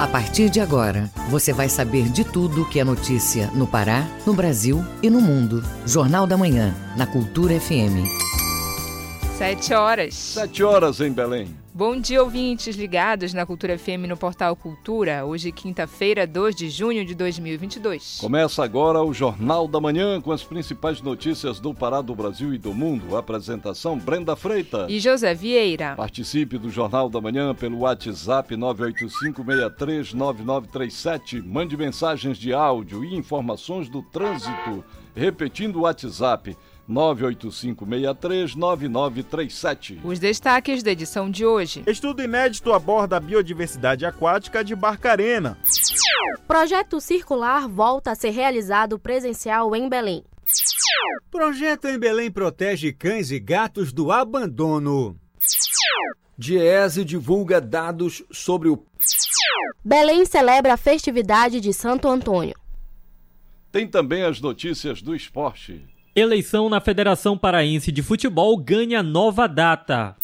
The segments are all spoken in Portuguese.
A partir de agora, você vai saber de tudo que é notícia no Pará, no Brasil e no mundo. Jornal da Manhã, na Cultura FM. Sete horas. Sete horas em Belém. Bom dia, ouvintes ligados na Cultura FM no Portal Cultura. Hoje, quinta-feira, 2 de junho de 2022. Começa agora o Jornal da Manhã com as principais notícias do Pará, do Brasil e do mundo. Apresentação Brenda Freitas e José Vieira. Participe do Jornal da Manhã pelo WhatsApp 985639937. Mande mensagens de áudio e informações do trânsito. Repetindo o WhatsApp 985639937. Os destaques da edição de hoje. Estudo inédito aborda a biodiversidade aquática de Barcarena. Projeto circular volta a ser realizado presencial em Belém. Projeto em Belém protege cães e gatos do abandono. Diese divulga dados sobre o. Belém celebra a festividade de Santo Antônio. Tem também as notícias do esporte. Eleição na Federação Paraense de Futebol ganha nova data.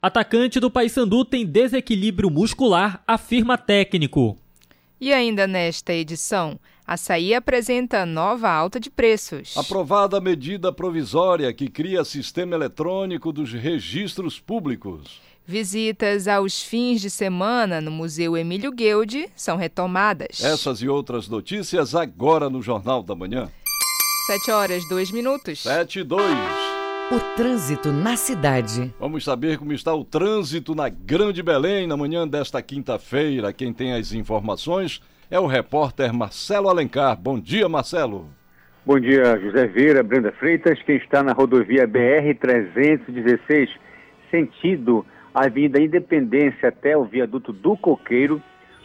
Atacante do Paysandu tem desequilíbrio muscular, afirma técnico. E ainda nesta edição, Açaí apresenta nova alta de preços. Aprovada a medida provisória que cria sistema eletrônico dos registros públicos. Visitas aos fins de semana no Museu Emílio Guilde são retomadas. Essas e outras notícias agora no Jornal da Manhã. 7 horas, 2 minutos. 7 e 2. O trânsito na cidade. Vamos saber como está o trânsito na Grande Belém na manhã desta quinta-feira. Quem tem as informações é o repórter Marcelo Alencar. Bom dia, Marcelo. Bom dia, José Vieira, Brenda Freitas. Quem está na rodovia BR-316, sentido Avenida Independência até o viaduto do Coqueiro,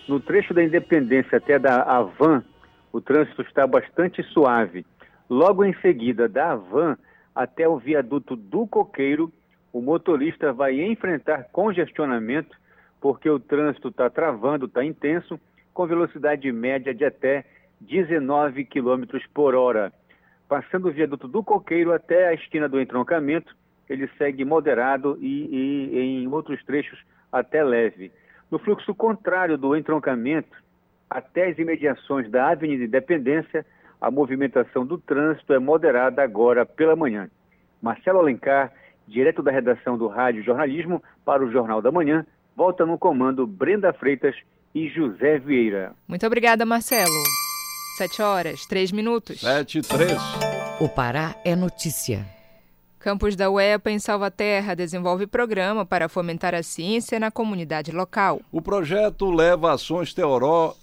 no trecho da Independência até da Avan, o trânsito está bastante suave. Logo em seguida, da Avan até o viaduto do Coqueiro, o motorista vai enfrentar congestionamento, porque o trânsito está travando, está intenso, com velocidade média de até 19 km por hora. Passando o viaduto do Coqueiro até a esquina do entroncamento, ele segue moderado e, e em outros trechos até leve. No fluxo contrário do entroncamento, até as imediações da Avenida Independência, a movimentação do trânsito é moderada agora pela manhã. Marcelo Alencar, direto da redação do Rádio Jornalismo, para o Jornal da Manhã, volta no comando Brenda Freitas e José Vieira. Muito obrigada, Marcelo. Sete horas, três minutos. Sete e três. O Pará é notícia. Campus da UEPA em Salvaterra desenvolve programa para fomentar a ciência na comunidade local. O projeto leva ações teoró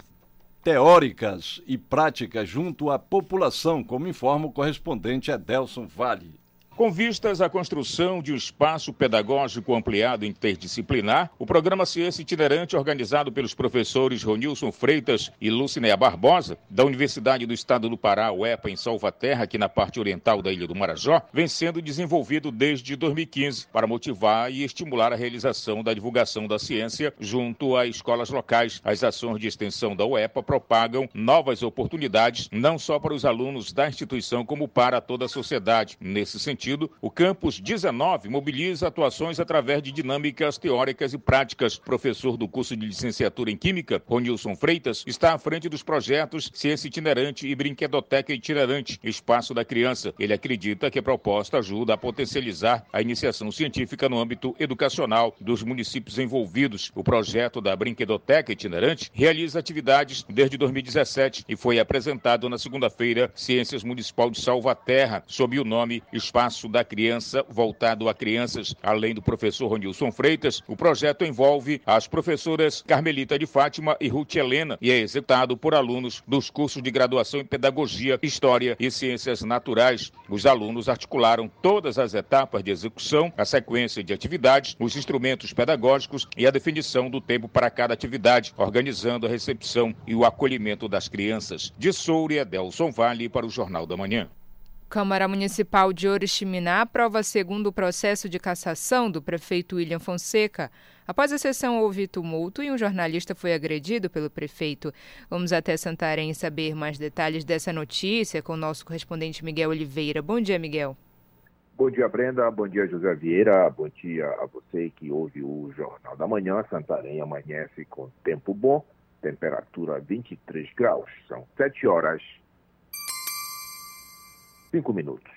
teóricas e práticas junto à população, como informa o correspondente Edelson Vale. Com vistas à construção de um espaço pedagógico ampliado interdisciplinar, o programa Ciência Itinerante, organizado pelos professores Ronilson Freitas e Lucinéia Barbosa, da Universidade do Estado do Pará, UEPA, em Salvaterra, aqui na parte oriental da Ilha do Marajó, vem sendo desenvolvido desde 2015 para motivar e estimular a realização da divulgação da ciência junto às escolas locais. As ações de extensão da UEPA propagam novas oportunidades, não só para os alunos da instituição, como para toda a sociedade. Nesse sentido, sentido, o Campus 19 mobiliza atuações através de dinâmicas teóricas e práticas. Professor do curso de licenciatura em Química, Ronilson Freitas, está à frente dos projetos Ciência Itinerante e Brinquedoteca Itinerante, Espaço da Criança. Ele acredita que a proposta ajuda a potencializar a iniciação científica no âmbito educacional dos municípios envolvidos. O projeto da Brinquedoteca Itinerante realiza atividades desde 2017 e foi apresentado na segunda-feira Ciências Municipal de Salvaterra, sob o nome Espaço Espaço da Criança, voltado a crianças. Além do professor Ronilson Freitas, o projeto envolve as professoras Carmelita de Fátima e Ruth Helena e é executado por alunos dos cursos de graduação em Pedagogia, História e Ciências Naturais. Os alunos articularam todas as etapas de execução, a sequência de atividades, os instrumentos pedagógicos e a definição do tempo para cada atividade, organizando a recepção e o acolhimento das crianças. De Souria, Delson Vale para o Jornal da Manhã. Câmara Municipal de Oriximiná aprova segundo processo de cassação do prefeito William Fonseca. Após a sessão houve tumulto e um jornalista foi agredido pelo prefeito. Vamos até Santarém saber mais detalhes dessa notícia com o nosso correspondente Miguel Oliveira. Bom dia, Miguel. Bom dia, Brenda. Bom dia, José Vieira. Bom dia a você que ouve o Jornal da Manhã. Santarém amanhece com tempo bom temperatura 23 graus. São 7 horas 5 minutos.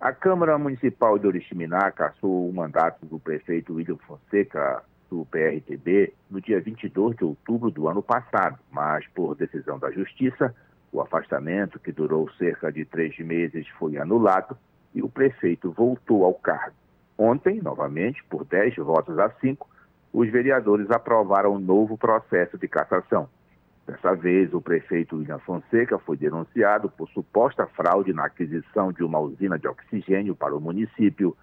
A Câmara Municipal de Oriximiná cassou o mandato do prefeito William Fonseca do PRTB no dia 22 de outubro do ano passado, mas por decisão da Justiça, o afastamento, que durou cerca de três meses, foi anulado e o prefeito voltou ao cargo. Ontem, novamente, por 10 votos a 5, os vereadores aprovaram um novo processo de cassação. Dessa vez, o prefeito William Fonseca foi denunciado por suposta fraude na aquisição de uma usina de oxigênio para o município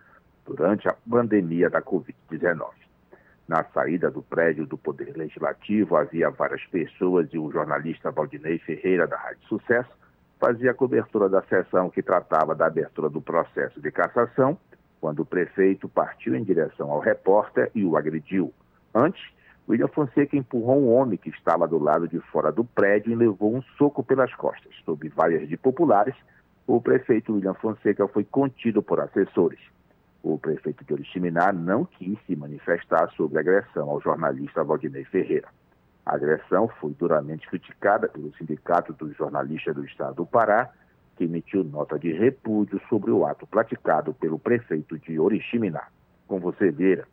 durante a pandemia da Covid-19. Na saída do prédio do Poder Legislativo havia várias pessoas e o jornalista Valdinei Ferreira, da Rádio Sucesso, fazia a cobertura da sessão que tratava da abertura do processo de cassação, quando o prefeito partiu em direção ao repórter e o agrediu. Antes, William Fonseca empurrou um homem que estava do lado de fora do prédio e levou um soco pelas costas. Sob vaias de populares, o prefeito William Fonseca foi contido por assessores. O prefeito de Oriximiná não quis se manifestar sobre a agressão ao jornalista Valdinei Ferreira. A agressão foi duramente criticada pelo Sindicato dos Jornalistas do Estado do Pará, que emitiu nota de repúdio sobre o ato praticado pelo prefeito de Oriximiná. Com você, Vieira.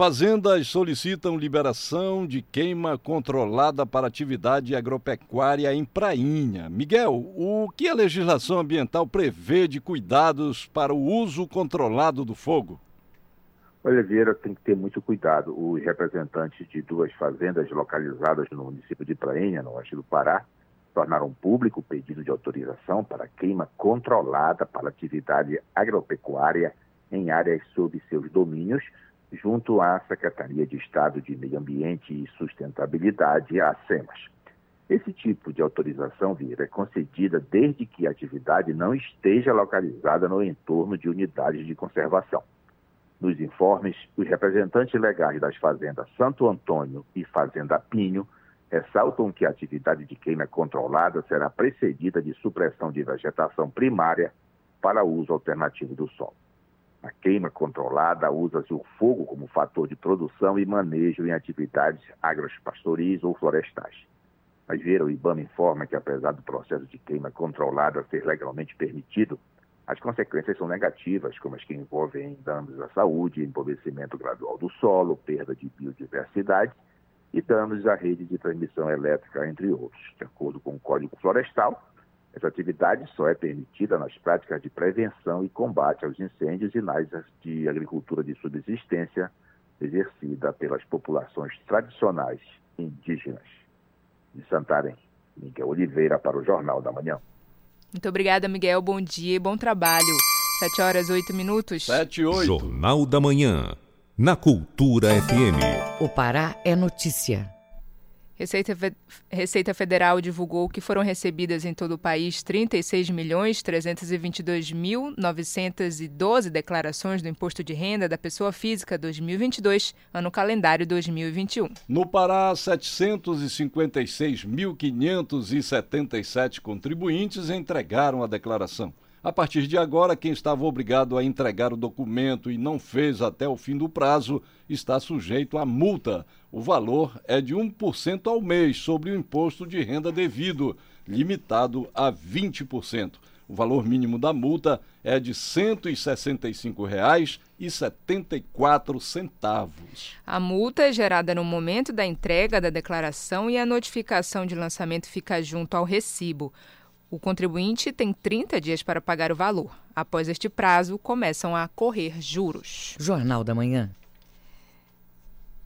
Fazendas solicitam liberação de queima controlada para atividade agropecuária em Prainha. Miguel, o que a legislação ambiental prevê de cuidados para o uso controlado do fogo? Oliveira tem que ter muito cuidado. Os representantes de duas fazendas localizadas no município de Prainha, no oeste do Pará, tornaram público o pedido de autorização para queima controlada para atividade agropecuária em áreas sob seus domínios junto à Secretaria de Estado de Meio Ambiente e Sustentabilidade, a SEMAS. Esse tipo de autorização, Vira, é concedida desde que a atividade não esteja localizada no entorno de unidades de conservação. Nos informes, os representantes legais das fazendas Santo Antônio e Fazenda Pinho ressaltam que a atividade de queima controlada será precedida de supressão de vegetação primária para uso alternativo do solo. Na queima controlada, usa-se o fogo como fator de produção e manejo em atividades agropastoris ou florestais. Mas ver o IBAMA informa que, apesar do processo de queima controlada ser legalmente permitido, as consequências são negativas, como as que envolvem danos à saúde, empobrecimento gradual do solo, perda de biodiversidade e danos à rede de transmissão elétrica, entre outros. De acordo com o Código Florestal, essa atividade só é permitida nas práticas de prevenção e combate aos incêndios e nas de agricultura de subsistência exercida pelas populações tradicionais indígenas. De Santarém, Miguel Oliveira para o Jornal da Manhã. Muito obrigada, Miguel. Bom dia e bom trabalho. Sete horas, oito minutos. Sete e oito. Jornal da Manhã, na Cultura FM. O Pará é notícia. Receita, Receita Federal divulgou que foram recebidas em todo o país 36 milhões 322 mil 912 declarações do Imposto de Renda da Pessoa Física 2022, ano calendário 2021. No Pará, 756.577 contribuintes entregaram a declaração. A partir de agora, quem estava obrigado a entregar o documento e não fez até o fim do prazo está sujeito a multa. O valor é de 1% ao mês sobre o imposto de renda devido, limitado a 20%. O valor mínimo da multa é de R$ 165,74. A multa é gerada no momento da entrega da declaração e a notificação de lançamento fica junto ao recibo. O contribuinte tem 30 dias para pagar o valor. Após este prazo, começam a correr juros. Jornal da Manhã.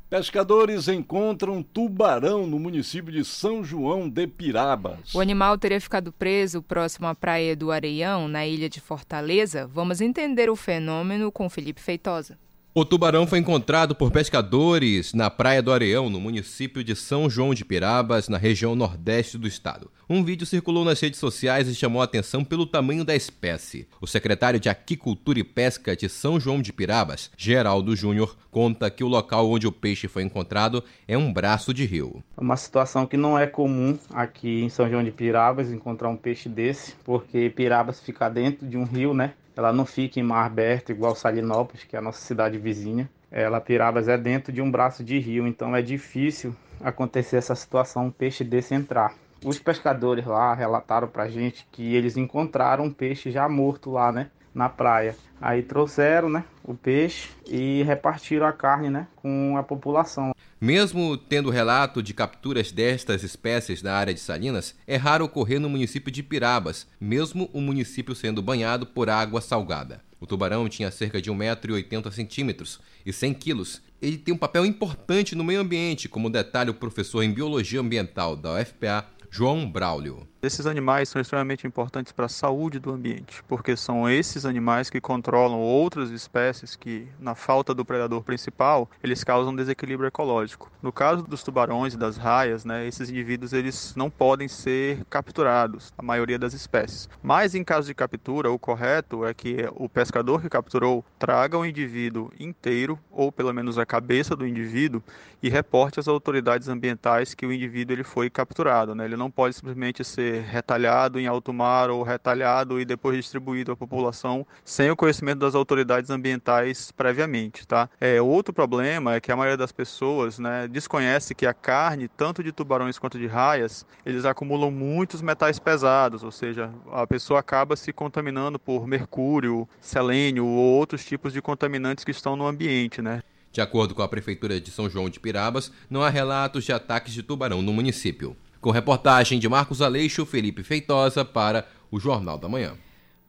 Pescadores encontram tubarão no município de São João de Pirabas. O animal teria ficado preso próximo à praia do Areião, na ilha de Fortaleza. Vamos entender o fenômeno com Felipe Feitosa. O tubarão foi encontrado por pescadores na Praia do Areão, no município de São João de Pirabas, na região nordeste do estado. Um vídeo circulou nas redes sociais e chamou a atenção pelo tamanho da espécie. O secretário de Aquicultura e Pesca de São João de Pirabas, Geraldo Júnior, conta que o local onde o peixe foi encontrado é um braço de rio. Uma situação que não é comum aqui em São João de Pirabas encontrar um peixe desse, porque Pirabas fica dentro de um rio, né? Ela não fica em mar aberto igual Salinópolis, que é a nossa cidade vizinha. É, Lapirabas é dentro de um braço de rio, então é difícil acontecer essa situação, um peixe desse entrar. Os pescadores lá relataram pra gente que eles encontraram um peixe já morto lá, né? Na praia. Aí trouxeram, né, o peixe e repartiram a carne, né, com a população. Mesmo tendo relato de capturas destas espécies na área de Salinas, é raro ocorrer no município de Pirabas, mesmo o município sendo banhado por água salgada. O tubarão tinha cerca de 1,80m e 100 quilos. Ele tem um papel importante no meio ambiente, como detalha o professor em Biologia Ambiental da UFPA, João Braulio. Esses animais são extremamente importantes para a saúde do ambiente, porque são esses animais que controlam outras espécies que, na falta do predador principal, eles causam desequilíbrio ecológico. No caso dos tubarões e das raias, né, esses indivíduos eles não podem ser capturados, a maioria das espécies. Mas em caso de captura, o correto é que o pescador que capturou traga o indivíduo inteiro, ou pelo menos a cabeça do indivíduo, e reporte às autoridades ambientais que o indivíduo ele foi capturado. Né? Ele não pode simplesmente ser retalhado em alto mar ou retalhado e depois distribuído à população sem o conhecimento das autoridades ambientais previamente, tá? É, outro problema é que a maioria das pessoas, né, desconhece que a carne, tanto de tubarões quanto de raias, eles acumulam muitos metais pesados, ou seja, a pessoa acaba se contaminando por mercúrio, selênio ou outros tipos de contaminantes que estão no ambiente, né? De acordo com a Prefeitura de São João de Pirabas, não há relatos de ataques de tubarão no município. Com reportagem de Marcos Aleixo, Felipe Feitosa para o Jornal da Manhã.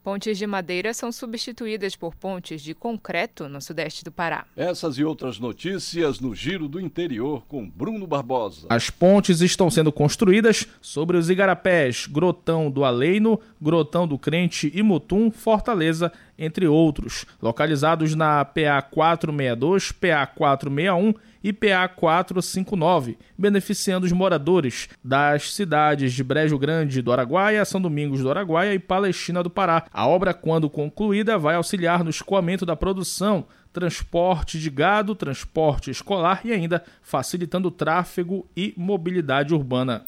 Pontes de madeira são substituídas por pontes de concreto no sudeste do Pará. Essas e outras notícias no Giro do Interior com Bruno Barbosa. As pontes estão sendo construídas sobre os igarapés Grotão do Aleino, Grotão do Crente e Mutum, Fortaleza, entre outros, localizados na PA 462, PA 461 e PA 459, beneficiando os moradores das cidades de Brejo Grande do Araguaia, São Domingos do Araguaia e Palestina do Pará. A obra, quando concluída, vai auxiliar no escoamento da produção, transporte de gado, transporte escolar e ainda facilitando o tráfego e mobilidade urbana.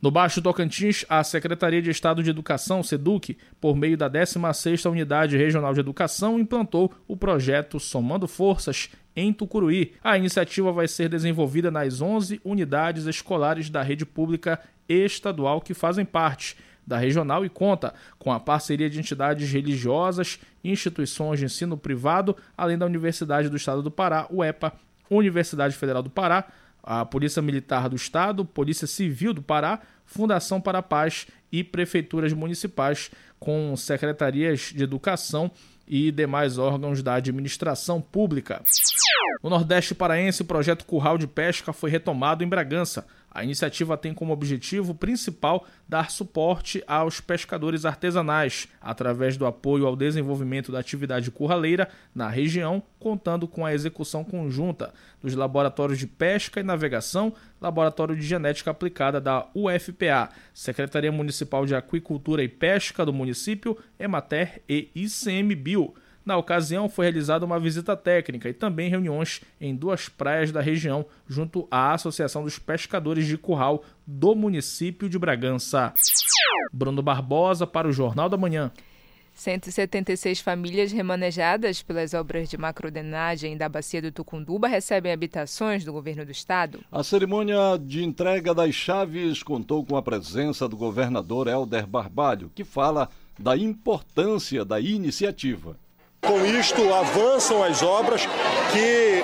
No Baixo Tocantins, a Secretaria de Estado de Educação, SEDUC, por meio da 16ª Unidade Regional de Educação, implantou o projeto Somando Forças em Tucuruí. A iniciativa vai ser desenvolvida nas 11 unidades escolares da rede pública estadual que fazem parte da regional e conta com a parceria de entidades religiosas, instituições de ensino privado, além da Universidade do Estado do Pará, UEPA, Universidade Federal do Pará, a Polícia Militar do Estado, Polícia Civil do Pará, Fundação para a Paz e prefeituras municipais com secretarias de educação e demais órgãos da administração pública. No Nordeste Paraense, o projeto Curral de Pesca foi retomado em Bragança. A iniciativa tem como objetivo principal dar suporte aos pescadores artesanais, através do apoio ao desenvolvimento da atividade curraleira na região, contando com a execução conjunta dos laboratórios de pesca e navegação, Laboratório de Genética Aplicada da UFPA, Secretaria Municipal de Aquicultura e Pesca do município, Emater e ICMBio. Na ocasião, foi realizada uma visita técnica e também reuniões em duas praias da região, junto à Associação dos Pescadores de Curral do município de Bragança. Bruno Barbosa para o Jornal da Manhã. 176 famílias remanejadas pelas obras de macrodenagem da bacia do Tucunduba recebem habitações do governo do estado. A cerimônia de entrega das chaves contou com a presença do governador Helder Barbalho, que fala da importância da iniciativa. Com isto, avançam as obras que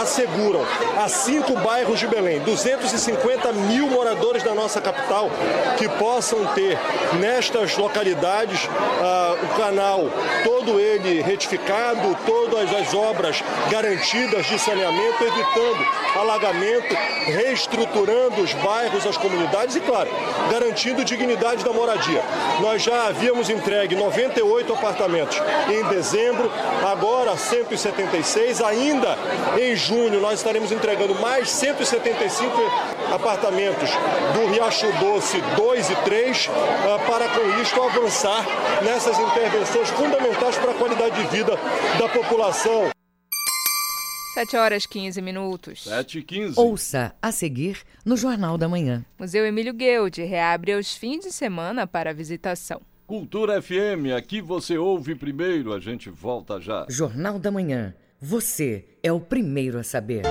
asseguram a cinco bairros de Belém, 250 mil moradores da nossa capital, que possam ter nestas localidades ah, o canal todo ele retificado, todas as obras garantidas de saneamento, evitando alagamento, reestruturando os bairros, as comunidades e, claro, garantindo dignidade da moradia. Nós já havíamos entregue 98 apartamentos em dezembro, agora 176, ainda em junho nós estaremos entregando mais 175 apartamentos do Riacho Doce 2 e 3 ah, para com isto avançar nessas intervenções fundamentais para a qualidade de vida da população. 7 horas 15 minutos. 7 e 15. Ouça a seguir no Jornal da Manhã. Museu Emílio Guild reabre aos fins de semana para visitação. Cultura FM, aqui você ouve primeiro, a gente volta já. Jornal da Manhã. Você é o primeiro a saber.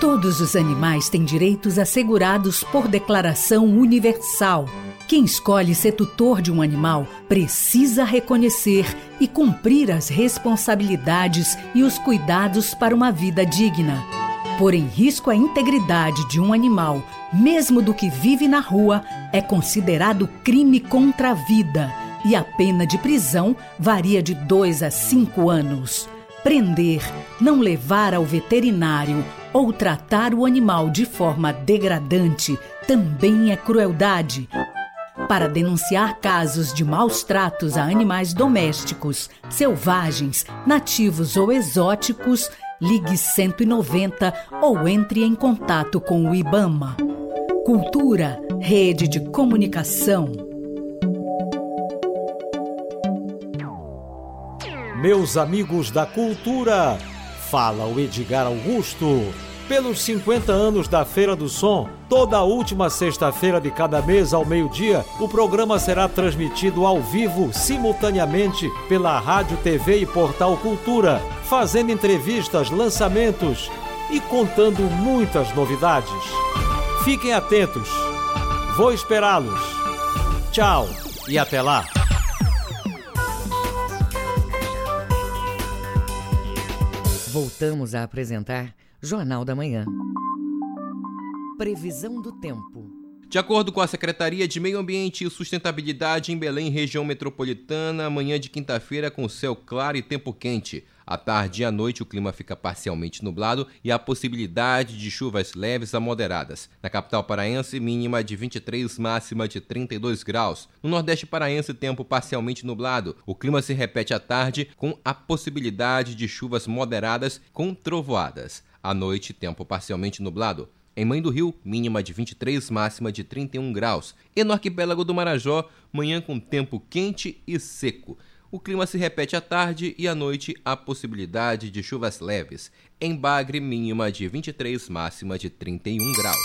Todos os animais têm direitos assegurados por declaração universal. Quem escolhe ser tutor de um animal precisa reconhecer e cumprir as responsabilidades e os cuidados para uma vida digna. Pôr em risco a integridade de um animal, mesmo do que vive na rua, é considerado crime contra a vida e a pena de prisão varia de 2 a 5 anos. Prender, não levar ao veterinário ou tratar o animal de forma degradante também é crueldade. Para denunciar casos de maus tratos a animais domésticos, selvagens, nativos ou exóticos, ligue 190 ou entre em contato com o IBAMA. Cultura, rede de comunicação. Meus amigos da cultura, fala o Edgar Augusto. Pelos 50 anos da Feira do Som, toda última sexta-feira de cada mês ao meio-dia, o programa será transmitido ao vivo, simultaneamente, pela Rádio, TV e Portal Cultura, fazendo entrevistas, lançamentos e contando muitas novidades. Fiquem atentos. Vou esperá-los. Tchau e até lá. Voltamos a apresentar Jornal da Manhã. Previsão do tempo. De acordo com a Secretaria de Meio Ambiente e Sustentabilidade em Belém, região metropolitana, amanhã de quinta-feira com céu claro e tempo quente. À tarde e à noite o clima fica parcialmente nublado e há possibilidade de chuvas leves a moderadas. Na capital paraense, mínima de 23, máxima de 32 graus. No Nordeste paraense, tempo parcialmente nublado. O clima se repete à tarde com a possibilidade de chuvas moderadas com trovoadas. À noite, tempo parcialmente nublado. Em Mãe do Rio, mínima de 23, máxima de 31 graus. E no arquipélago do Marajó, manhã com tempo quente e seco. O clima se repete à tarde e à noite há possibilidade de chuvas leves. Em Bagre, mínima de 23, máxima de 31 graus.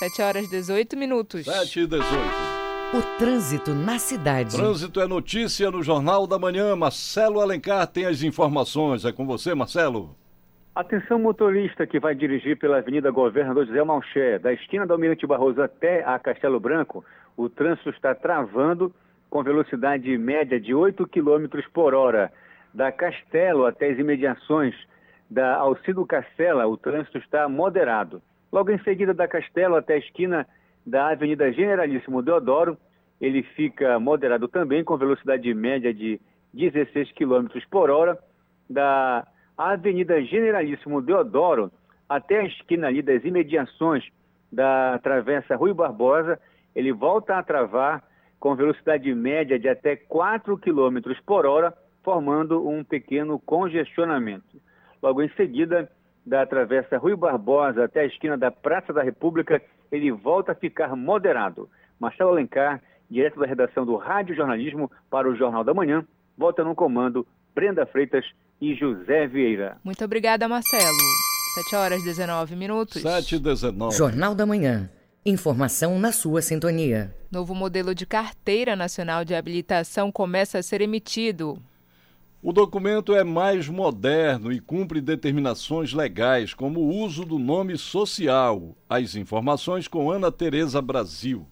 7 horas 18 minutos. 7 e 18. O trânsito na cidade. Trânsito é notícia no Jornal da Manhã. Marcelo Alencar tem as informações. É com você, Marcelo. Atenção motorista que vai dirigir pela Avenida Governador José Malché, da esquina do Almirante Barroso até a Castelo Branco, o trânsito está travando com velocidade média de 8 km por hora. Da Castelo até as imediações da Alcido Castela, o trânsito está moderado. Logo em seguida, da Castelo até a esquina da Avenida Generalíssimo Deodoro, ele fica moderado também, com velocidade média de 16 km por hora. Da Avenida Generalíssimo Deodoro até a esquina ali das imediações da Travessa Rui Barbosa, ele volta a travar com velocidade média de até 4 km por hora, formando um pequeno congestionamento. Logo em seguida, da Travessa Rui Barbosa até a esquina da Praça da República, ele volta a ficar moderado. Marcelo Alencar, direto da redação do Rádio Jornalismo para o Jornal da Manhã, volta no comando Brenda Freitas e José Vieira. Muito obrigada, Marcelo. 7 horas 19 minutos. 7 e 19. Jornal da Manhã. Informação na sua sintonia. Novo modelo de Carteira Nacional de Habilitação começa a ser emitido. O documento é mais moderno e cumpre determinações legais, como o uso do nome social. As informações com Ana Tereza Brasil.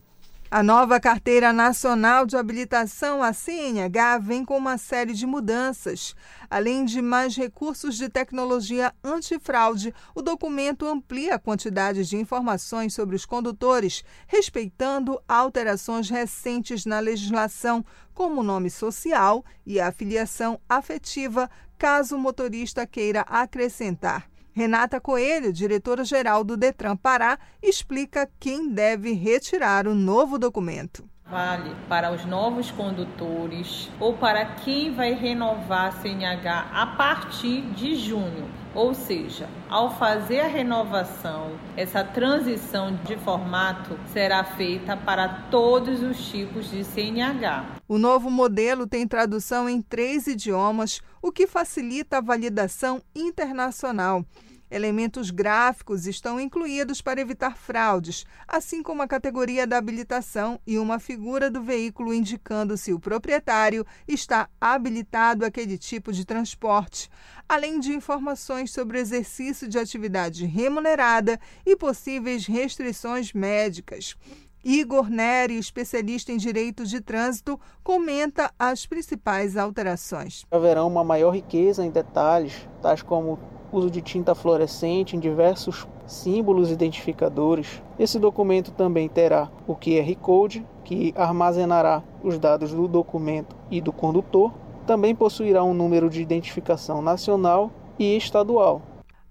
A nova Carteira Nacional de Habilitação, a CNH, vem com uma série de mudanças. Além de mais recursos de tecnologia antifraude, o documento amplia a quantidade de informações sobre os condutores, respeitando alterações recentes na legislação, como o nome social e a afiliação afetiva, caso o motorista queira acrescentar. Renata Coelho, diretora-geral do Detran Pará, explica quem deve retirar o novo documento. Vale para os novos condutores ou para quem vai renovar a CNH a partir de junho. Ou seja, ao fazer a renovação, essa transição de formato será feita para todos os tipos de CNH. O novo modelo tem tradução em três idiomas, o que facilita a validação internacional. Elementos gráficos estão incluídos para evitar fraudes, assim como a categoria da habilitação e uma figura do veículo indicando se o proprietário está habilitado àquele tipo de transporte, além de informações sobre o exercício de atividade remunerada e possíveis restrições médicas. Igor Neri, especialista em direito de trânsito, comenta as principais alterações. Haverá uma maior riqueza em detalhes, tais como uso de tinta fluorescente em diversos símbolos identificadores. Esse documento também terá o QR Code, que armazenará os dados do documento e do condutor. Também possuirá um número de identificação nacional e estadual.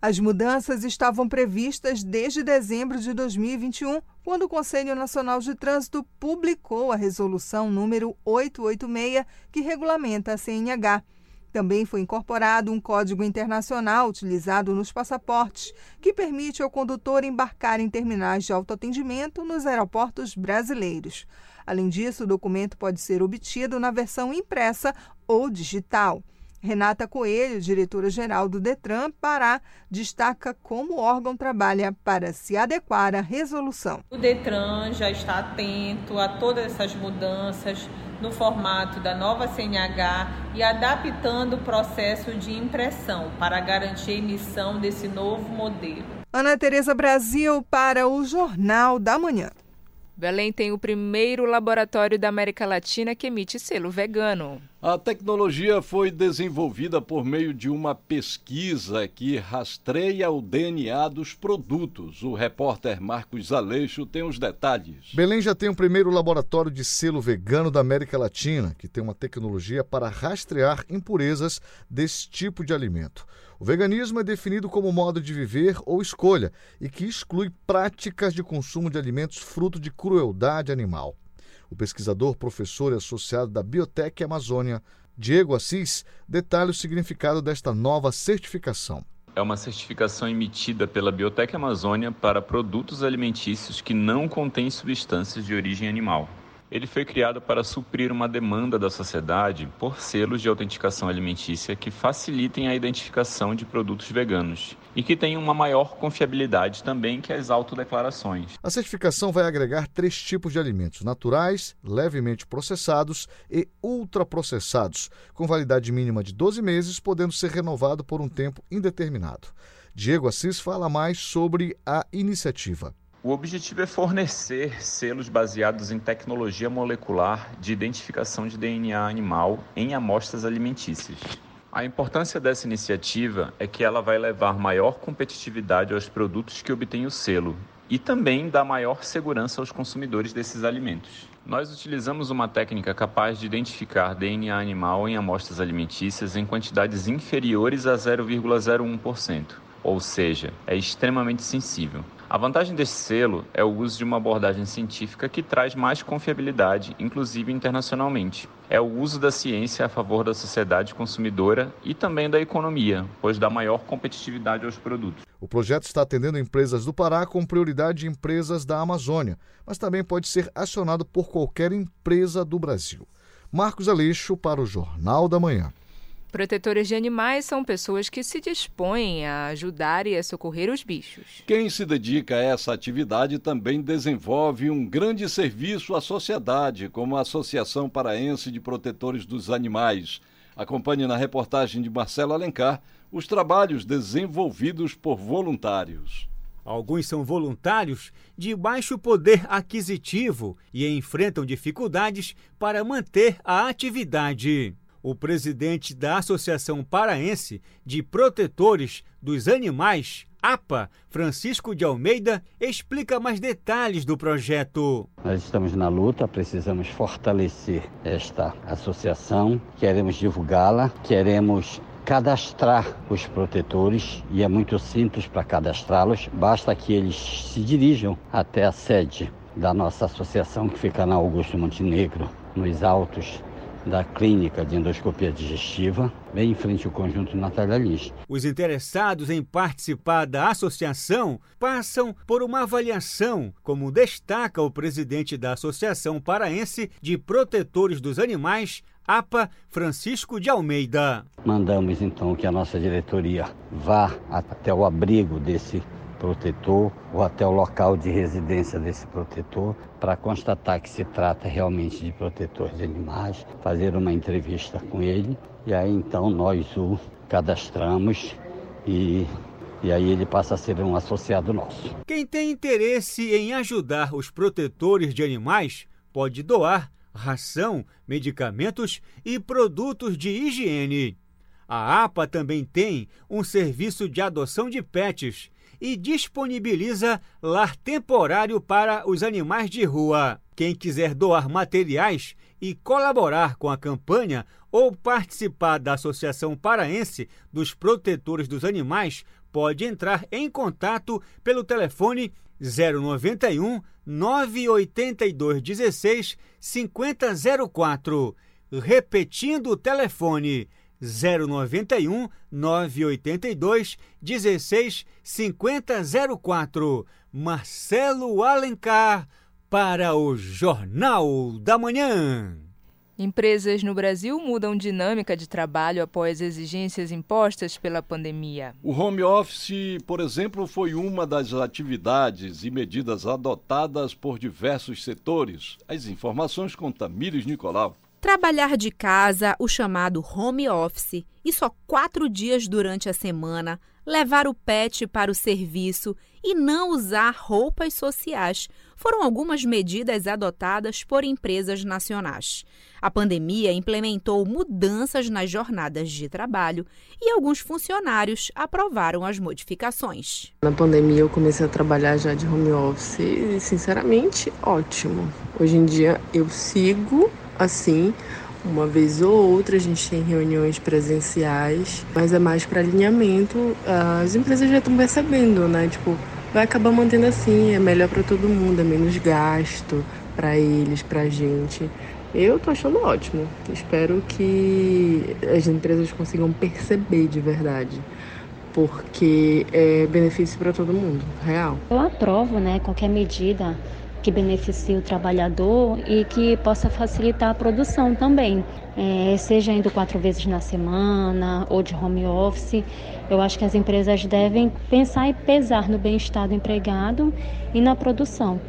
As mudanças estavam previstas desde dezembro de 2021, quando o Conselho Nacional de Trânsito publicou a resolução número 886, que regulamenta a CNH. Também foi incorporado um código internacional utilizado nos passaportes, que permite ao condutor embarcar em terminais de autoatendimento nos aeroportos brasileiros. Além disso, o documento pode ser obtido na versão impressa ou digital. Renata Coelho, diretora-geral do Detran Pará, destaca como o órgão trabalha para se adequar à resolução. O Detran já está atento a todas essas mudanças no formato da nova CNH e adaptando o processo de impressão para garantir a emissão desse novo modelo. Ana Tereza Brasil para o Jornal da Manhã. Belém tem o primeiro laboratório da América Latina que emite selo vegano. A tecnologia foi desenvolvida por meio de uma pesquisa que rastreia o DNA dos produtos. O repórter Marcos Aleixo tem os detalhes. Belém já tem o primeiro laboratório de selo vegano da América Latina, que tem uma tecnologia para rastrear impurezas desse tipo de alimento. O veganismo é definido como modo de viver ou escolha e que exclui práticas de consumo de alimentos fruto de crueldade animal. O pesquisador, professor e associado da Biotec Amazônia, Diego Assis, detalha o significado desta nova certificação. É uma certificação emitida pela Biotec Amazônia para produtos alimentícios que não contêm substâncias de origem animal. Ele foi criado para suprir uma demanda da sociedade por selos de autenticação alimentícia que facilitem a identificação de produtos veganos e que tenham uma maior confiabilidade também que as autodeclarações. A certificação vai agregar três tipos de alimentos: naturais, levemente processados e ultraprocessados, com validade mínima de 12 meses, podendo ser renovado por um tempo indeterminado. Diego Assis fala mais sobre a iniciativa. O objetivo é fornecer selos baseados em tecnologia molecular de identificação de DNA animal em amostras alimentícias. A importância dessa iniciativa é que ela vai levar maior competitividade aos produtos que obtêm o selo e também dar maior segurança aos consumidores desses alimentos. Nós utilizamos uma técnica capaz de identificar DNA animal em amostras alimentícias em quantidades inferiores a 0,01%, ou seja, é extremamente sensível. A vantagem desse selo é o uso de uma abordagem científica que traz mais confiabilidade, inclusive internacionalmente. É o uso da ciência a favor da sociedade consumidora e também da economia, pois dá maior competitividade aos produtos. O projeto está atendendo empresas do Pará com prioridade empresas da Amazônia, mas também pode ser acionado por qualquer empresa do Brasil. Marcos Aleixo para o Jornal da Manhã. Protetores de animais são pessoas que se dispõem a ajudar e a socorrer os bichos. Quem se dedica a essa atividade também desenvolve um grande serviço à sociedade, como a Associação Paraense de Protetores dos Animais. Acompanhe na reportagem de Marcelo Alencar os trabalhos desenvolvidos por voluntários. Alguns são voluntários de baixo poder aquisitivo e enfrentam dificuldades para manter a atividade. O presidente da Associação Paraense de Protetores dos Animais, APA, Francisco de Almeida, explica mais detalhes do projeto. Nós estamos na luta, precisamos fortalecer esta associação, queremos divulgá-la, queremos cadastrar os protetores e é muito simples para cadastrá-los, basta que eles se dirijam até a sede da nossa associação que fica na Augusto Montenegro, nos altos da Clínica de Endoscopia Digestiva, bem em frente ao conjunto Natália Lins. Os interessados em participar da associação passam por uma avaliação, como destaca o presidente da Associação Paraense de Protetores dos Animais, APA, Francisco de Almeida. Mandamos então que a nossa diretoria vá até o abrigo desse protetor ou até o local de residência desse protetor para constatar que se trata realmente de protetor de animais, fazer uma entrevista com ele e aí então nós o cadastramos e e aí ele passa a ser um associado nosso. Quem tem interesse em ajudar os protetores de animais pode doar ração, medicamentos e produtos de higiene. A APA também tem um serviço de adoção de pets e disponibiliza lar temporário para os animais de rua. Quem quiser doar materiais e colaborar com a campanha ou participar da Associação Paraense dos Protetores dos Animais pode entrar em contato pelo telefone 091 982 16 5004. Repetindo o telefone 091 982 16 5004. Marcelo Alencar para o Jornal da Manhã. Empresas no Brasil mudam dinâmica de trabalho após exigências impostas pela pandemia. O home office, por exemplo, foi uma das atividades e medidas adotadas por diversos setores. As informações com Tamires Nicolau. Trabalhar de casa, o chamado home office, e só quatro dias durante a semana, levar o pet para o serviço e não usar roupas sociais foram algumas medidas adotadas por empresas nacionais. A pandemia implementou mudanças nas jornadas de trabalho e alguns funcionários aprovaram as modificações. Na pandemia eu comecei a trabalhar já de home office e, sinceramente, ótimo. Hoje em dia eu sigo assim uma vez ou outra a gente tem reuniões presenciais, mas é mais para alinhamento. As empresas já estão percebendo, né? Tipo, vai acabar mantendo assim, é melhor para todo mundo, é menos gasto para eles, para a gente. Eu tô achando ótimo. Espero que as empresas consigam perceber de verdade, porque é benefício para todo mundo, real. Eu aprovo, né, qualquer medida que beneficie o trabalhador e que possa facilitar a produção também. É, seja indo quatro vezes na semana ou de home office, eu acho que as empresas devem pensar e pesar no bem-estar do empregado e na produção.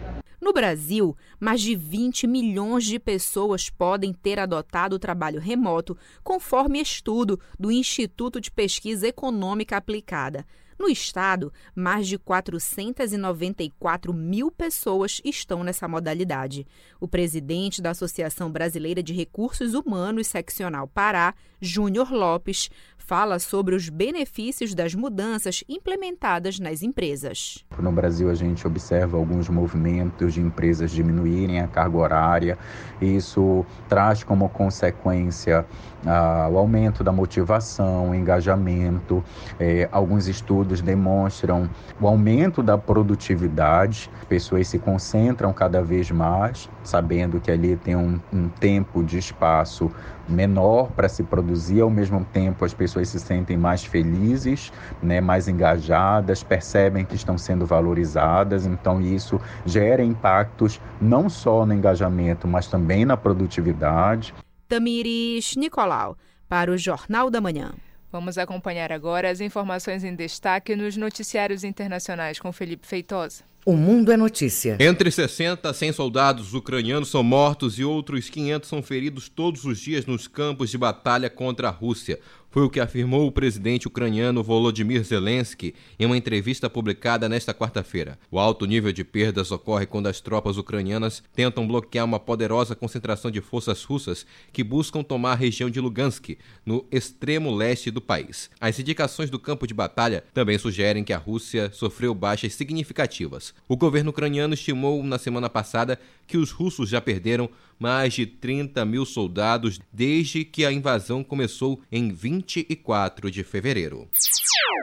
No Brasil, mais de 20 milhões de pessoas podem ter adotado o trabalho remoto, conforme estudo do Instituto de Pesquisa Econômica Aplicada. No estado, mais de 494 mil pessoas estão nessa modalidade. O presidente da Associação Brasileira de Recursos Humanos Seccional Pará, Júnior Lopes, fala sobre os benefícios das mudanças implementadas nas empresas. No Brasil, a gente observa alguns movimentos de empresas diminuírem a carga horária. Isso traz como consequência ah, o aumento da motivação, engajamento. É, alguns estudos demonstram o aumento da produtividade. Pessoas se concentram cada vez mais, sabendo que ali tem um, um tempo de espaço menor para se produzir, ao mesmo tempo as pessoas se sentem mais felizes, né, mais engajadas, percebem que estão sendo valorizadas, então isso gera impactos não só no engajamento, mas também na produtividade. Tamires Nicolau, para o Jornal da Manhã. Vamos acompanhar agora as informações em destaque nos noticiários internacionais com Felipe Feitosa. O Mundo é Notícia. Entre 60 a 100 soldados ucranianos são mortos e outros 500 são feridos todos os dias nos campos de batalha contra a Rússia. Foi o que afirmou o presidente ucraniano Volodymyr Zelensky em uma entrevista publicada nesta quarta-feira. O alto nível de perdas ocorre quando as tropas ucranianas tentam bloquear uma poderosa concentração de forças russas que buscam tomar a região de Lugansk, no extremo leste do país. As indicações do campo de batalha também sugerem que a Rússia sofreu baixas significativas. O governo ucraniano estimou na semana passada que os russos já perderam mais de 30 mil soldados desde que a invasão começou em 24 de fevereiro.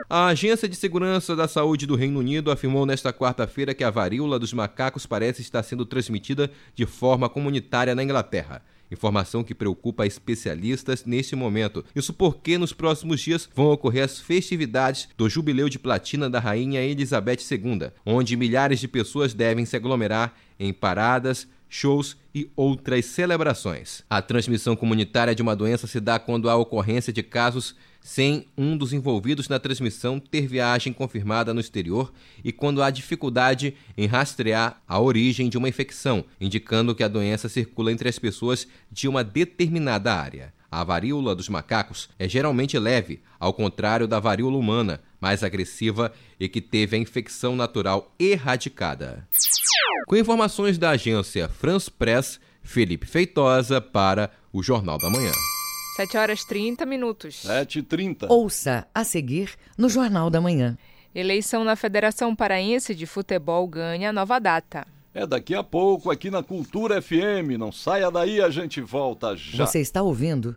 A Agência de Segurança da Saúde do Reino Unido afirmou nesta quarta-feira que a varíola dos macacos parece estar sendo transmitida de forma comunitária na Inglaterra. Informação que preocupa especialistas neste momento. Isso porque nos próximos dias vão ocorrer as festividades do Jubileu de Platina da Rainha Elizabeth II, onde milhares de pessoas devem se aglomerar em paradas, shows e outras celebrações. A transmissão comunitária de uma doença se dá quando há ocorrência de casos sem um dos envolvidos na transmissão ter viagem confirmada no exterior e quando há dificuldade em rastrear a origem de uma infecção, indicando que a doença circula entre as pessoas de uma determinada área. A varíola dos macacos é geralmente leve, ao contrário da varíola humana, mais agressiva e que teve a infecção natural erradicada. Com informações da agência France Press, Felipe Feitosa para o Jornal da Manhã. 7 horas 30 minutos. 7h30. Ouça a seguir no Jornal da Manhã. Eleição na Federação Paraense de Futebol ganha nova data. É daqui a pouco aqui na Cultura FM. Não saia daí, a gente volta já. Você está ouvindo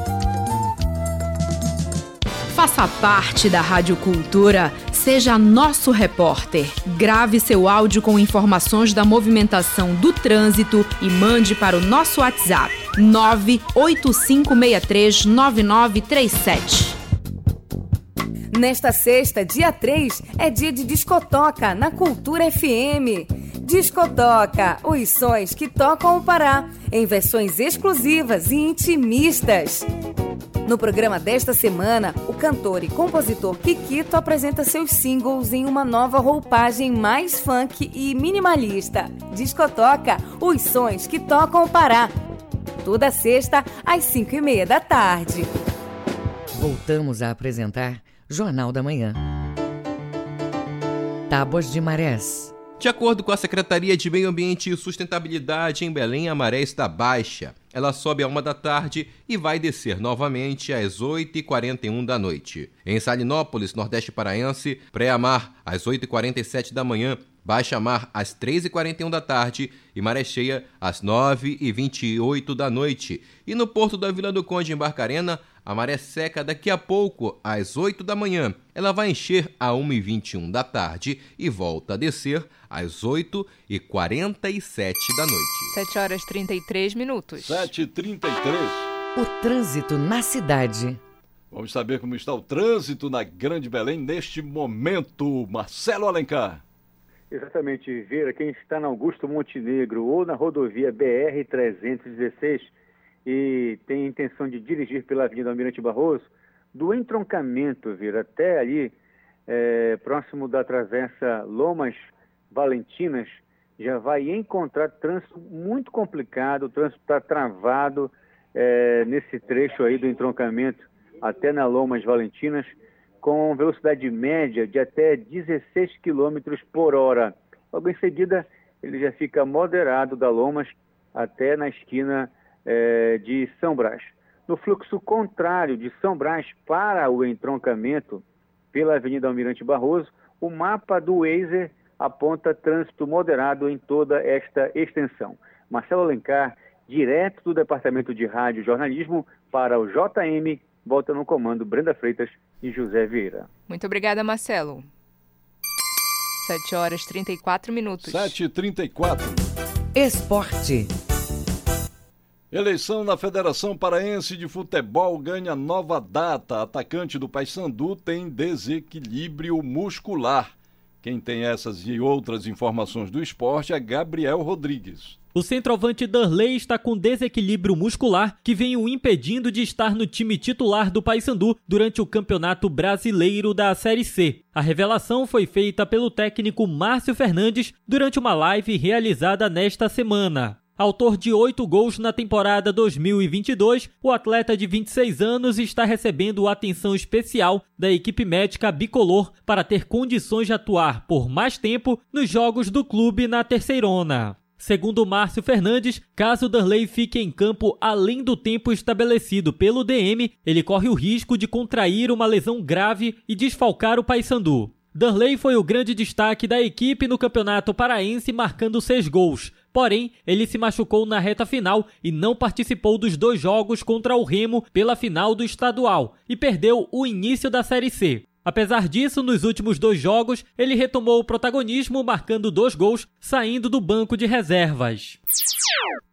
Faça parte da Rádio Cultura, seja nosso repórter. Grave seu áudio com informações da movimentação do trânsito e mande para o nosso WhatsApp 985639937. Nesta sexta, dia 3, é dia de discotoca na Cultura FM. Discotoca, os sons que tocam o Pará, em versões exclusivas e intimistas. No programa desta semana, o cantor e compositor Kikito apresenta seus singles em uma nova roupagem mais funk e minimalista. Discotoca, os sons que tocam o Pará. Toda sexta, às 5 e meia da tarde. Voltamos a apresentar Jornal da Manhã. Tábuas de Marés. De acordo com a Secretaria de Meio Ambiente e Sustentabilidade em Belém, a maré está baixa. Ela sobe a uma da tarde e vai descer novamente às 8h41 da noite. Em Salinópolis, Nordeste Paraense, pré-amar às 8h47 da manhã, baixa mar às 3h41 da tarde e maré cheia às 9h28 da noite. E no porto da Vila do Conde, em Barcarena, a maré seca daqui a pouco, às 8 da manhã. Ela vai encher a 1h21 da tarde e volta a descer às 8h47 da noite. 7 horas 33 minutos. 7h33. O trânsito na cidade. Vamos saber como está o trânsito na Grande Belém neste momento. Marcelo Alencar. Exatamente, Vera. Quem está na Augusto Montenegro ou na rodovia BR-316 e tem intenção de dirigir pela Avenida Almirante Barroso, do entroncamento, vir até ali, é, próximo da travessa Lomas Valentinas, já vai encontrar trânsito muito complicado, o trânsito está travado é, nesse trecho aí do entroncamento até na Lomas Valentinas, com velocidade média de até 16 km por hora. Logo em seguida, ele já fica moderado da Lomas até na esquina é, de São Brás. No fluxo contrário de São Brás para o entroncamento pela Avenida Almirante Barroso, o mapa do Wazer aponta trânsito moderado em toda esta extensão. Marcelo Alencar, direto do Departamento de Rádio e Jornalismo para o JM, volta no comando Brenda Freitas e José Vieira. Muito obrigada, Marcelo. 7 horas 34 minutos. 7h34. Esporte. Eleição na Federação Paraense de Futebol ganha nova data. Atacante do Paysandu tem desequilíbrio muscular. Quem tem essas e outras informações do esporte é Gabriel Rodrigues. O centroavante Darley está com desequilíbrio muscular que vem o impedindo de estar no time titular do Paysandu durante o Campeonato Brasileiro da Série C. A revelação foi feita pelo técnico Márcio Fernandes durante uma live realizada nesta semana. Autor de oito gols na temporada 2022, o atleta de 26 anos está recebendo atenção especial da equipe médica bicolor para ter condições de atuar por mais tempo nos jogos do clube na Terceirona. Segundo Márcio Fernandes, caso Darley fique em campo além do tempo estabelecido pelo DM, ele corre o risco de contrair uma lesão grave e desfalcar o Paysandu. Darley foi o grande destaque da equipe no Campeonato Paraense, marcando seis gols. Porém, ele se machucou na reta final e não participou dos dois jogos contra o Remo pela final do estadual e perdeu o início da Série C. Apesar disso, nos últimos dois jogos, ele retomou o protagonismo, marcando dois gols, saindo do banco de reservas.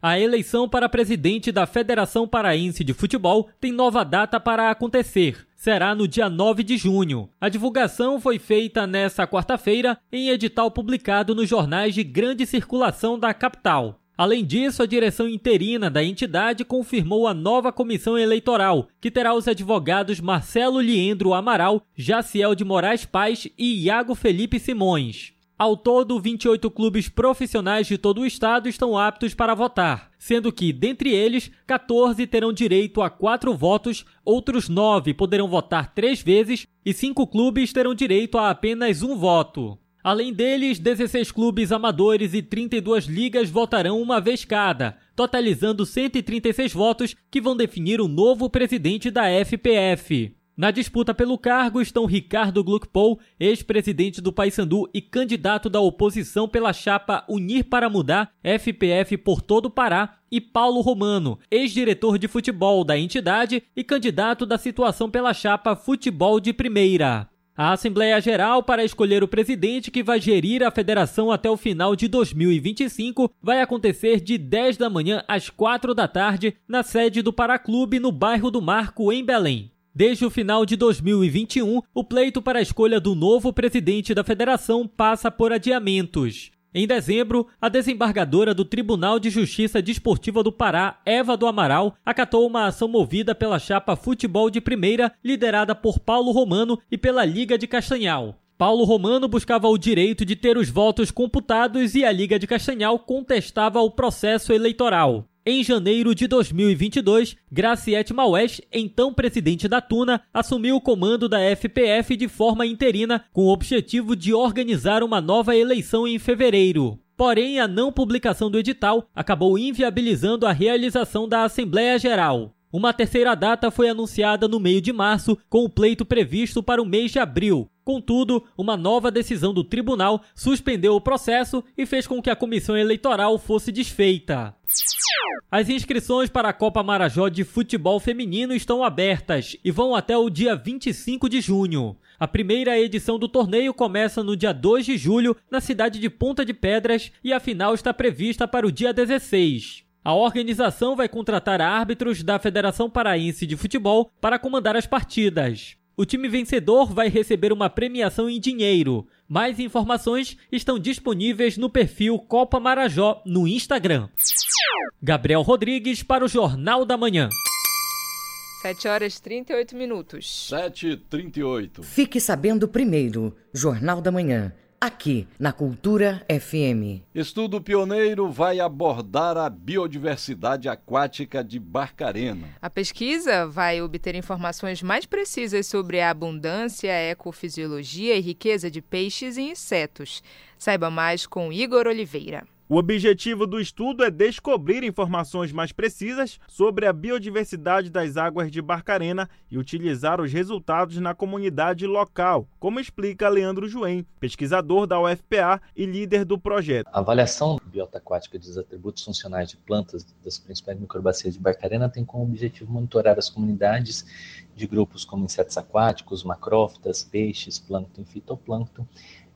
A eleição para presidente da Federação Paraense de Futebol tem nova data para acontecer. Será no dia 9 de junho. A divulgação foi feita nesta quarta-feira em edital publicado nos jornais de grande circulação da capital. Além disso, a direção interina da entidade confirmou a nova comissão eleitoral, que terá os advogados Marcelo Liendro Amaral, Jaciel de Moraes Paz e Iago Felipe Simões. Ao todo, 28 clubes profissionais de todo o estado estão aptos para votar, sendo que, dentre eles, 14 terão direito a quatro votos, outros 9 poderão votar três vezes e 5 clubes terão direito a apenas um voto. Além deles, 16 clubes amadores e 32 ligas votarão uma vez cada, totalizando 136 votos que vão definir o novo presidente da FPF. Na disputa pelo cargo estão Ricardo Gluckpol, ex-presidente do Paysandu e candidato da oposição pela chapa Unir para Mudar, FPF por todo o Pará, e Paulo Romano, ex-diretor de futebol da entidade e candidato da situação pela chapa Futebol de Primeira. A Assembleia Geral para escolher o presidente que vai gerir a federação até o final de 2025 vai acontecer de 10 da manhã às 4 da tarde na sede do Paraclube no bairro do Marco, em Belém. Desde o final de 2021, o pleito para a escolha do novo presidente da federação passa por adiamentos. Em dezembro, a desembargadora do Tribunal de Justiça Desportiva do Pará, Eva do Amaral, acatou uma ação movida pela chapa Futebol de Primeira, liderada por Paulo Romano e pela Liga de Castanhal. Paulo Romano buscava o direito de ter os votos computados e a Liga de Castanhal contestava o processo eleitoral. Em janeiro de 2022, Graciete Maués, então presidente da Tuna, assumiu o comando da FPF de forma interina, com o objetivo de organizar uma nova eleição em fevereiro. Porém, a não publicação do edital acabou inviabilizando a realização da Assembleia Geral. Uma terceira data foi anunciada no meio de março, com o pleito previsto para o mês de abril. Contudo, uma nova decisão do tribunal suspendeu o processo e fez com que a comissão eleitoral fosse desfeita. As inscrições para a Copa Marajó de futebol feminino estão abertas e vão até o dia 25 de junho. A primeira edição do torneio começa no dia 2 de julho na cidade de Ponta de Pedras e a final está prevista para o dia 16. A organização vai contratar árbitros da Federação Paraense de Futebol para comandar as partidas. O time vencedor vai receber uma premiação em dinheiro. Mais informações estão disponíveis no perfil Copa Marajó no Instagram. Gabriel Rodrigues para o Jornal da Manhã. 7 horas e 38 minutos. 7h38. Fique sabendo primeiro, Jornal da Manhã, aqui na Cultura FM. Estudo pioneiro vai abordar a biodiversidade aquática de Barcarena. A pesquisa vai obter informações mais precisas sobre a abundância, ecofisiologia e riqueza de peixes e insetos. Saiba mais com Igor Oliveira. O objetivo do estudo é descobrir informações mais precisas sobre a biodiversidade das águas de Barcarena e utilizar os resultados na comunidade local, como explica Leandro Joem, pesquisador da UFPA e líder do projeto. A avaliação biota aquática dos atributos funcionais de plantas das principais microbacias de Barcarena tem como objetivo monitorar as comunidades de grupos como insetos aquáticos, macrófitas, peixes, plâncton e fitoplâncton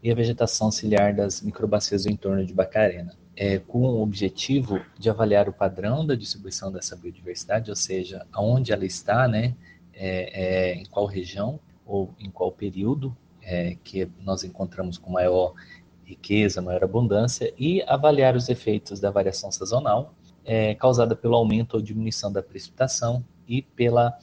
e a vegetação ciliar das microbacias do entorno de Barcarena é, com o objetivo de avaliar o padrão da distribuição dessa biodiversidade, ou seja, aonde ela está, né, é, é, em qual região ou em qual período é, que nós encontramos com maior riqueza, maior abundância, e avaliar os efeitos da variação sazonal é, causada pelo aumento ou diminuição da precipitação e pela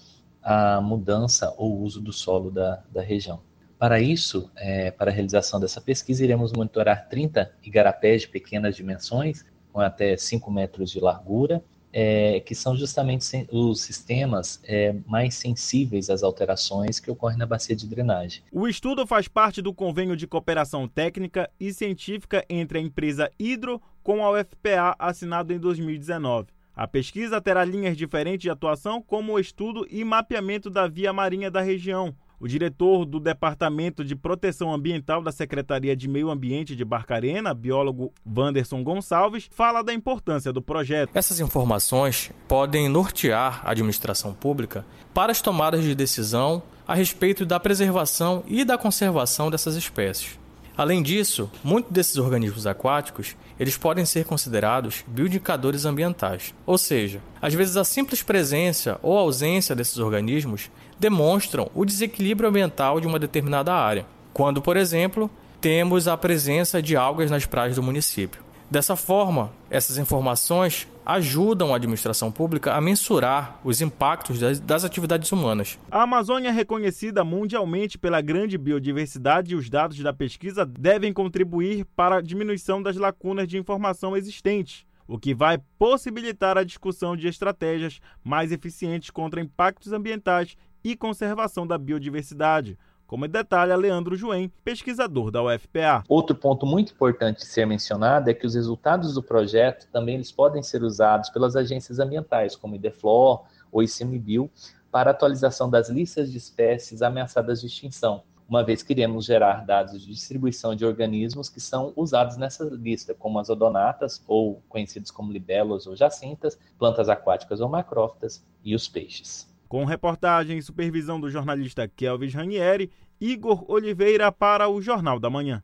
mudança ou uso do solo da, da região. Para isso, é, para a realização dessa pesquisa, iremos monitorar 30 igarapés de pequenas dimensões, com até 5 metros de largura, é, que são justamente os sistemas é, mais sensíveis às alterações que ocorrem na bacia de drenagem. O estudo faz parte do convênio de cooperação técnica e científica entre a empresa Hidro com a UFPA, assinado em 2019. A pesquisa terá linhas diferentes de atuação, como o estudo e mapeamento da via marinha da região, O diretor do Departamento de Proteção Ambiental da Secretaria de Meio Ambiente de Barcarena, biólogo Wanderson Gonçalves, fala da importância do projeto. Essas informações podem nortear a administração pública para as tomadas de decisão a respeito da preservação e da conservação dessas espécies. Além disso, muitos desses organismos aquáticos eles podem ser considerados bioindicadores ambientais, ou seja, às vezes a simples presença ou ausência desses organismos demonstram o desequilíbrio ambiental de uma determinada área, quando, por exemplo, temos a presença de algas nas praias do município. Dessa forma, essas informações ajudam a administração pública a mensurar os impactos das, das, atividades humanas. A Amazônia é reconhecida mundialmente pela grande biodiversidade e os dados da pesquisa devem contribuir para a diminuição das lacunas de informação existentes, o que vai possibilitar a discussão de estratégias mais eficientes contra impactos ambientais e conservação da biodiversidade como detalha Leandro Joem, pesquisador da UFPA. Outro ponto muito importante de ser mencionado é que os resultados do projeto também eles podem ser usados pelas agências ambientais, como IDEFLOR ou ICMBio, para atualização das listas de espécies ameaçadas de extinção, uma vez que iremos gerar dados de distribuição de organismos que são usados nessa lista, como as odonatas, ou conhecidos como libelos ou jacintas, plantas aquáticas ou macrófitas, e os peixes. Com reportagem e supervisão do jornalista Kelvis Ranieri, Igor Oliveira para o Jornal da Manhã.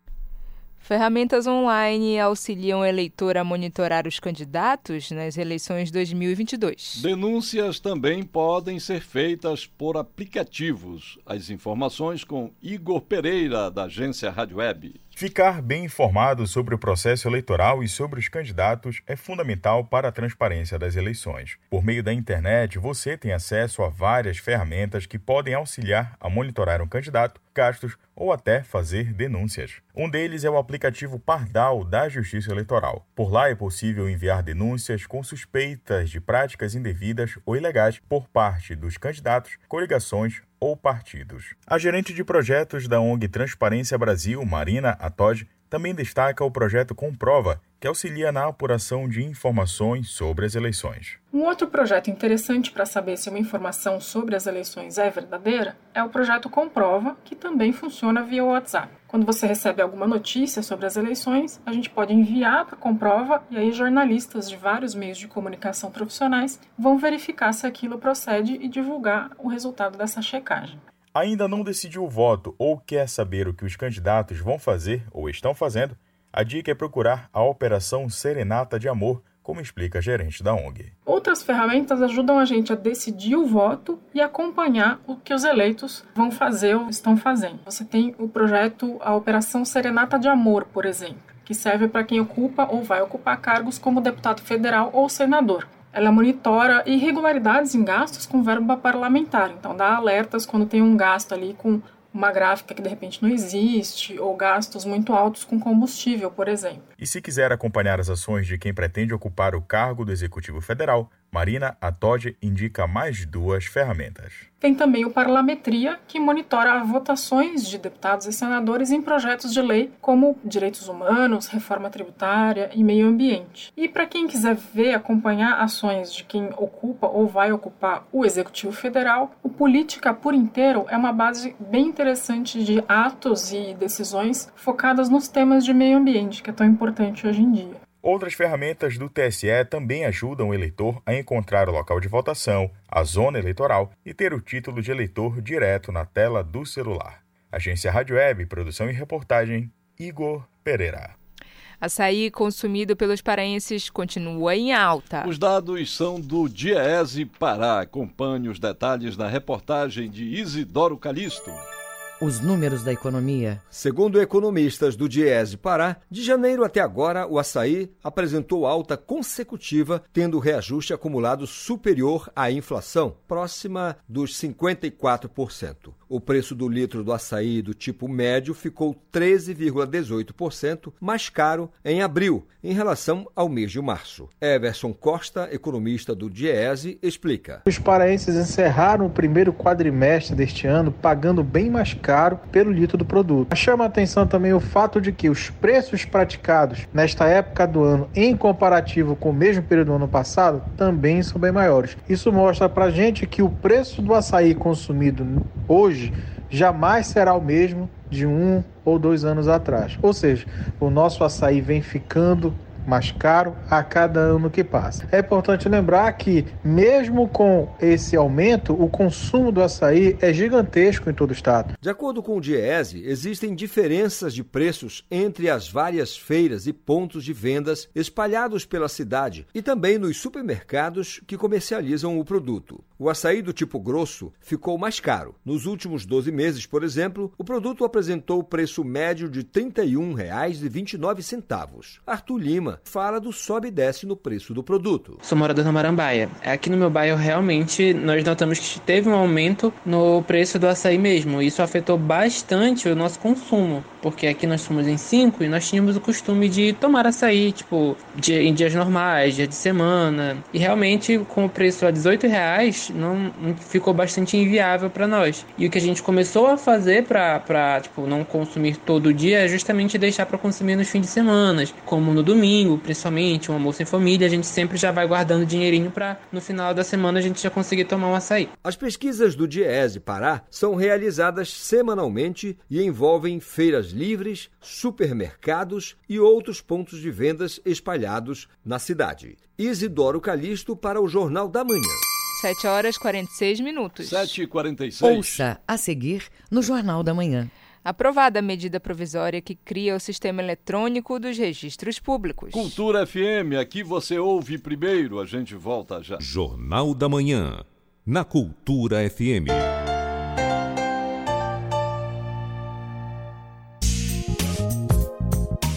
Ferramentas online auxiliam o eleitor a monitorar os candidatos nas eleições 2022. Denúncias também podem ser feitas por aplicativos. As informações com Igor Pereira, da agência Rádio Web. Ficar bem informado sobre o processo eleitoral e sobre os candidatos é fundamental para a transparência das eleições. Por meio da internet, você tem acesso a várias ferramentas que podem auxiliar a monitorar um candidato, gastos ou até fazer denúncias. Um deles é o aplicativo Pardal da Justiça Eleitoral. Por lá é possível enviar denúncias com suspeitas de práticas indevidas ou ilegais por parte dos candidatos, coligações ou partidos. A gerente de projetos da ONG Transparência Brasil, Marina Atod, também destaca o projeto Comprova, que auxilia na apuração de informações sobre as eleições. Um outro projeto interessante para saber se uma informação sobre as eleições é verdadeira é o projeto Comprova, que também funciona via WhatsApp. Quando você recebe alguma notícia sobre as eleições, a gente pode enviar para Comprova e aí jornalistas de vários meios de comunicação profissionais vão verificar se aquilo procede e divulgar o resultado dessa checagem ainda não decidiu o voto ou quer saber o que os candidatos vão fazer ou estão fazendo, a dica é procurar a Operação Serenata de Amor, como explica a gerente da ONG. Outras ferramentas ajudam a gente a decidir o voto e acompanhar o que os eleitos vão fazer ou estão fazendo. Você tem o projeto a Operação Serenata de Amor, por exemplo, que serve para quem ocupa ou vai ocupar cargos como deputado federal ou senador. Ela monitora irregularidades em gastos com verba parlamentar, então dá alertas quando tem um gasto ali com uma gráfica que de repente não existe, ou gastos muito altos com combustível, por exemplo. E se quiser acompanhar as ações de quem pretende ocupar o cargo do Executivo Federal, Marina Atod indica mais duas ferramentas. Tem também o Parlametria, que monitora votações de deputados e senadores em projetos de lei como direitos humanos, reforma tributária e meio ambiente. E para quem quiser ver, acompanhar ações de quem ocupa ou vai ocupar o Executivo Federal, o Política por Inteiro é uma base bem interessante de atos e decisões focadas nos temas de meio ambiente, que é tão importante hoje em dia. Outras ferramentas do TSE também ajudam o eleitor a encontrar o local de votação, a zona eleitoral e ter o título de eleitor direto na tela do celular. Agência Rádio Web, produção e reportagem, Igor Pereira. Açaí consumido pelos paraenses continua em alta. Os dados são do Diese Pará. Acompanhe os detalhes na reportagem de Isidoro Calixto. Os números da economia. Segundo economistas do Diese Pará, de janeiro até agora, o açaí apresentou alta consecutiva, tendo reajuste acumulado superior à inflação, próxima dos 54%. O preço do litro do açaí do tipo médio ficou 13,18% mais caro em abril, em relação ao mês de março. Everson Costa, economista do Diese, explica. Os paraenses encerraram o primeiro quadrimestre deste ano pagando bem mais caro pelo litro do produto. Chama atenção também o fato de que os preços praticados nesta época do ano, em comparativo com o mesmo período do ano passado, também são bem maiores. Isso mostra pra gente que o preço do açaí consumido hoje jamais será o mesmo de um ou dois anos atrás. Ou seja, o nosso açaí vem ficando mais caro a cada ano que passa. É importante lembrar que, mesmo com esse aumento, o consumo do açaí é gigantesco em todo o estado. De acordo com o DIEESE, existem diferenças de preços entre as várias feiras e pontos de vendas espalhados pela cidade e também nos supermercados que comercializam o produto. O açaí do tipo grosso ficou mais caro. Nos últimos 12 meses, por exemplo, o produto apresentou o preço médio de R$ 31,29. Arthur Lima fala do sobe e desce no preço do produto. Sou morador na Marambaia. Aqui no meu bairro, realmente, nós notamos que teve um aumento no preço do açaí mesmo. Isso afetou bastante o nosso consumo, porque aqui nós somos em cinco e nós tínhamos o costume de tomar açaí, tipo, em dias normais, dia de semana. E realmente, com o preço a 18 reais, não, ficou bastante inviável para nós. E o que a gente começou a fazer para tipo, não consumir todo dia é justamente deixar para consumir nos fins de semana, como no domingo, principalmente, um almoço em família, a gente sempre já vai guardando dinheirinho para no final da semana a gente já conseguir tomar um açaí. As pesquisas do Diese Pará são realizadas semanalmente e envolvem feiras livres, supermercados e outros pontos de vendas espalhados na cidade. Isidoro Calixto para o Jornal da Manhã. 7 horas 46 minutos. 7 e 46 Ouça a seguir no Jornal da Manhã. Aprovada a medida provisória que cria o sistema eletrônico dos registros públicos. Cultura FM, aqui você ouve primeiro, a gente volta já. Jornal da Manhã, na Cultura FM.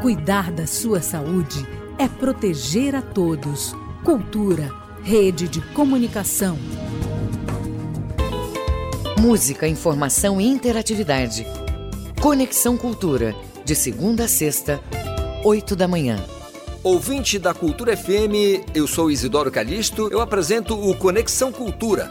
Cuidar da sua saúde é proteger a todos. Cultura, rede de comunicação. Música, informação e interatividade. Conexão Cultura, de segunda a sexta, oito da manhã. Ouvinte da Cultura FM, eu sou Isidoro Calixto, eu apresento o Conexão Cultura.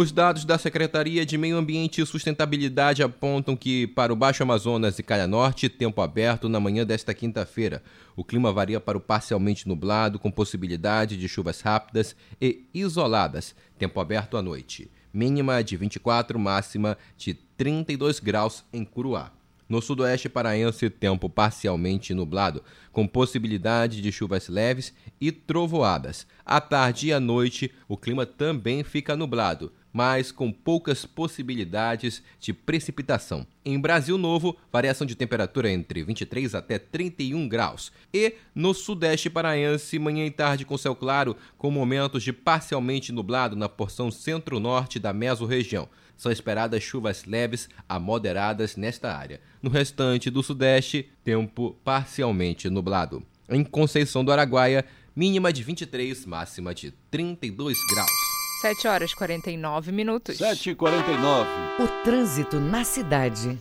Os dados da Secretaria de Meio Ambiente e Sustentabilidade apontam que, para o Baixo Amazonas e Calha Norte, tempo aberto na manhã desta quinta-feira. O clima varia para o parcialmente nublado, com possibilidade de chuvas rápidas e isoladas. Tempo aberto à noite. Mínima de 24, máxima de 32 graus em Curuá. No sudoeste paraense, tempo parcialmente nublado, com possibilidade de chuvas leves e trovoadas. À tarde e à noite, o clima também fica nublado, mas com poucas possibilidades de precipitação. Em Brasil Novo, variação de temperatura entre 23 até 31 graus. E no sudeste paraense, manhã e tarde com céu claro, com momentos de parcialmente nublado na porção centro-norte da mesorregião são esperadas chuvas leves a moderadas nesta área. No restante do sudeste, tempo parcialmente nublado. Em Conceição do Araguaia, mínima de 23, máxima de 32 graus. 7 horas 49 minutos. 7 e 49 O trânsito na cidade.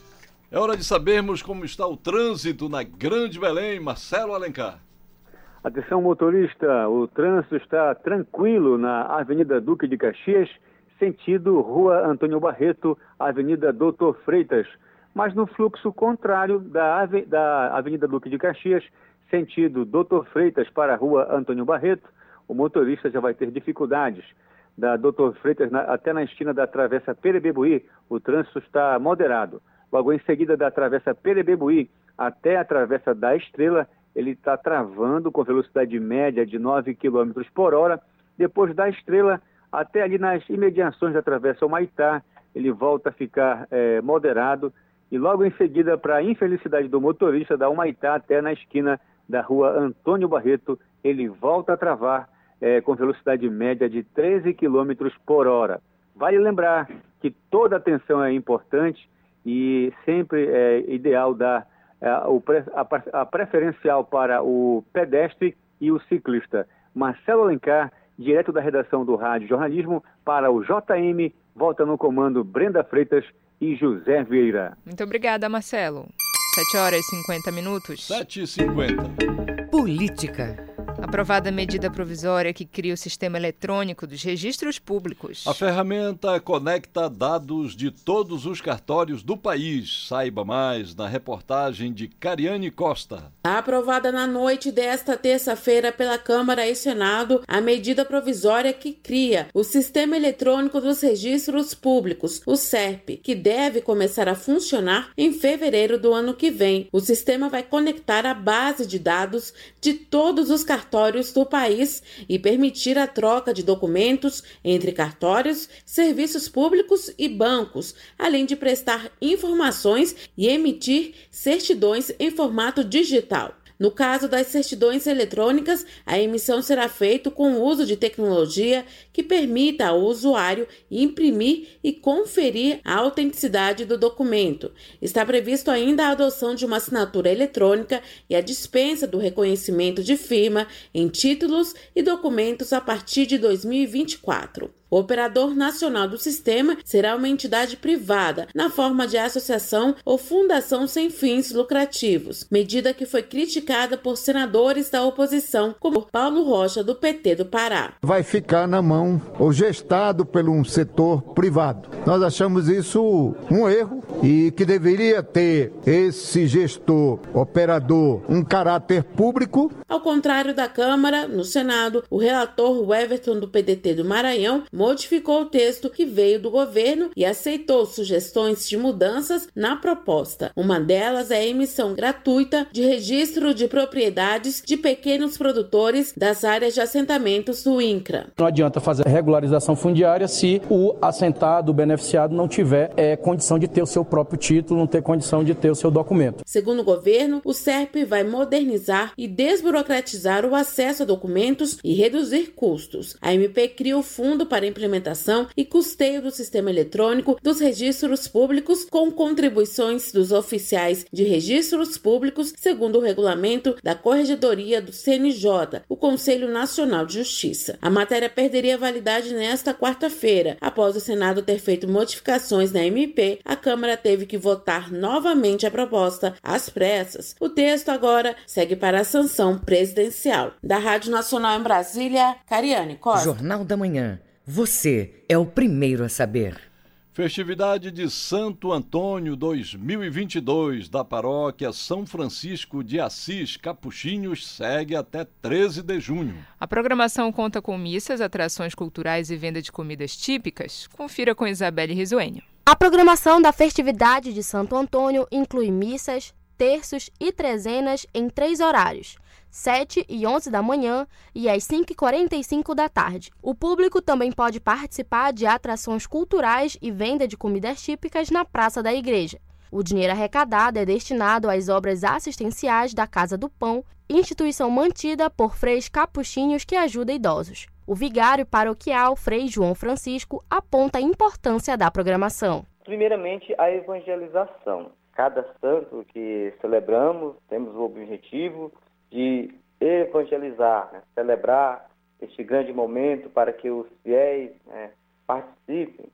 É hora de sabermos como está o trânsito na Grande Belém. Marcelo Alencar. Atenção, motorista, o trânsito está tranquilo na Avenida Duque de Caxias sentido Rua Antônio Barreto, Avenida Doutor Freitas, mas no fluxo contrário da, da Avenida Duque de Caxias, sentido Doutor Freitas para a Rua Antônio Barreto, o motorista já vai ter dificuldades. Da Doutor Freitas na, até na esquina da Travessa Perebebuí, o trânsito está moderado. Logo em seguida da Travessa Perebebuí até a Travessa da Estrela, ele está travando com velocidade média de 9 km por hora. Depois da Estrela, até ali nas imediações da Travessa Humaitá, ele volta a ficar é, moderado e logo em seguida, para a infelicidade do motorista, da Humaitá até na esquina da rua Antônio Barreto, ele volta a travar é, com velocidade média de 13 km por hora. Vale lembrar que toda atenção é importante e sempre é ideal dar é, a, a preferencial para o pedestre e o ciclista. Marcelo Alencar, direto da redação do Rádio Jornalismo, para o JM, volta no comando Brenda Freitas e José Vieira. Muito obrigada, Marcelo. 7 horas e 50 minutos. 7 e 50. Política. Aprovada a medida provisória que cria o sistema eletrônico dos registros públicos. A ferramenta conecta dados de todos os cartórios do país. Saiba mais na reportagem de Cariane Costa. Aprovada na noite desta terça-feira pela Câmara e Senado, a medida provisória que cria o Sistema Eletrônico dos Registros Públicos, o SERP, que deve começar a funcionar em fevereiro do ano que vem. O sistema vai conectar a base de dados de todos os cartórios cartórios do país e permitir a troca de documentos entre cartórios, serviços públicos e bancos, além de prestar informações e emitir certidões em formato digital. No caso das certidões eletrônicas, a emissão será feita com o uso de tecnologia que permita ao usuário imprimir e conferir a autenticidade do documento. Está previsto ainda a adoção de uma assinatura eletrônica e a dispensa do reconhecimento de firma em títulos e documentos a partir de 2024. O operador nacional do sistema será uma entidade privada, na forma de associação ou fundação sem fins lucrativos, medida que foi criticada por senadores da oposição, como Paulo Rocha, do PT do Pará. Vai ficar na mão ou gestado por um setor privado. Nós achamos isso um erro e que deveria ter esse gestor, operador, um caráter público. Ao contrário da Câmara, no Senado, o relator Everton do PDT do Maranhão modificou o texto que veio do governo e aceitou sugestões de mudanças na proposta. Uma delas é a emissão gratuita de registro de propriedades de pequenos produtores das áreas de assentamentos do INCRA. Não adianta fazer regularização fundiária se o assentado, o beneficiado, não tiver é, condição de ter o seu próprio título, não ter condição de ter o seu documento. Segundo o governo, o SERP vai modernizar e desburocratizar o acesso a documentos e reduzir custos. A MP cria o fundo para implementação e custeio do sistema eletrônico dos registros públicos com contribuições dos oficiais de registros públicos, segundo o regulamento da Corregedoria do CNJ, o Conselho Nacional de Justiça. A matéria perderia validade nesta quarta-feira. Após o Senado ter feito modificações na MP, a Câmara teve que votar novamente a proposta às pressas. O texto agora segue para a sanção presidencial. Da Rádio Nacional em Brasília, Cariane Costa. Jornal da Manhã. Você é o primeiro a saber. Festividade de Santo Antônio 2022 da paróquia São Francisco de Assis Capuchinhos segue até 13 de junho. A programação conta com missas, atrações culturais e venda de comidas típicas. Confira com Isabelle Risuênio. A programação da festividade de Santo Antônio inclui missas, terços e trezenas em três horários 7 e 11 da manhã e às 5h45 da tarde. O público também pode participar de atrações culturais e venda de comidas típicas na Praça da Igreja. O dinheiro arrecadado é destinado às obras assistenciais da Casa do Pão, instituição mantida por freis capuchinhos que ajuda idosos. O vigário paroquial Frei João Francisco aponta a importância da programação. Primeiramente, a evangelização. Cada santo que celebramos, temos o objetivo de evangelizar, né? celebrar este grande momento para que os fiéis né, participem,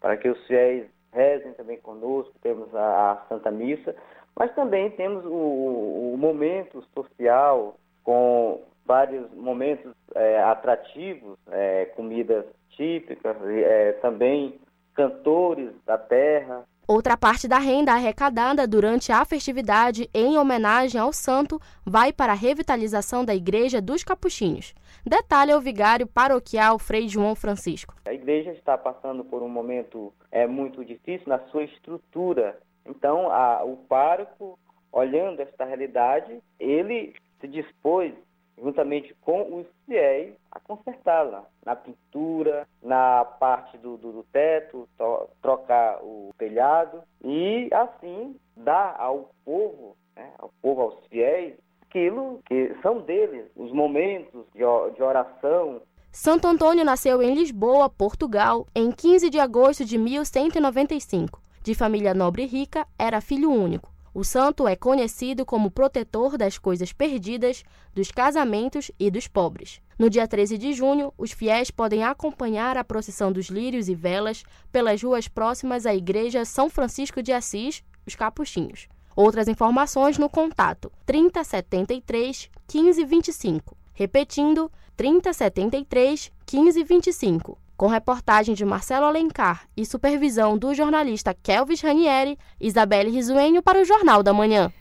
para que os fiéis rezem também conosco, temos a, a Santa Missa, mas também temos o, o, momento social com vários momentos é, atrativos, é, comidas típicas, é, também cantores da terra, Outra parte da renda arrecadada durante a festividade em homenagem ao santo vai para a revitalização da Igreja dos Capuchinhos. Detalhe o vigário paroquial Frei João Francisco. A igreja está passando por um momento é, muito difícil na sua estrutura. Então, a, o pároco, olhando esta realidade, ele se dispôs juntamente com os fiéis, a consertá-la na pintura, na parte do, do, do teto, to, trocar o telhado e assim dar ao povo, né, ao povo, aos fiéis, aquilo que são deles, os momentos de oração. Santo Antônio nasceu em Lisboa, Portugal, em 15 de agosto de 1195. De família nobre e rica, era filho único. O santo é conhecido como protetor das coisas perdidas, dos casamentos e dos pobres. No dia 13 de junho, os fiéis podem acompanhar a procissão dos lírios e velas pelas ruas próximas à igreja São Francisco de Assis, os Capuchinhos. Outras informações no contato 3073 1525. Repetindo, 3073 1525 com reportagem de Marcelo Alencar e supervisão do jornalista Kelvis Ranieri, Isabelle Risuenho para o Jornal da Manhã.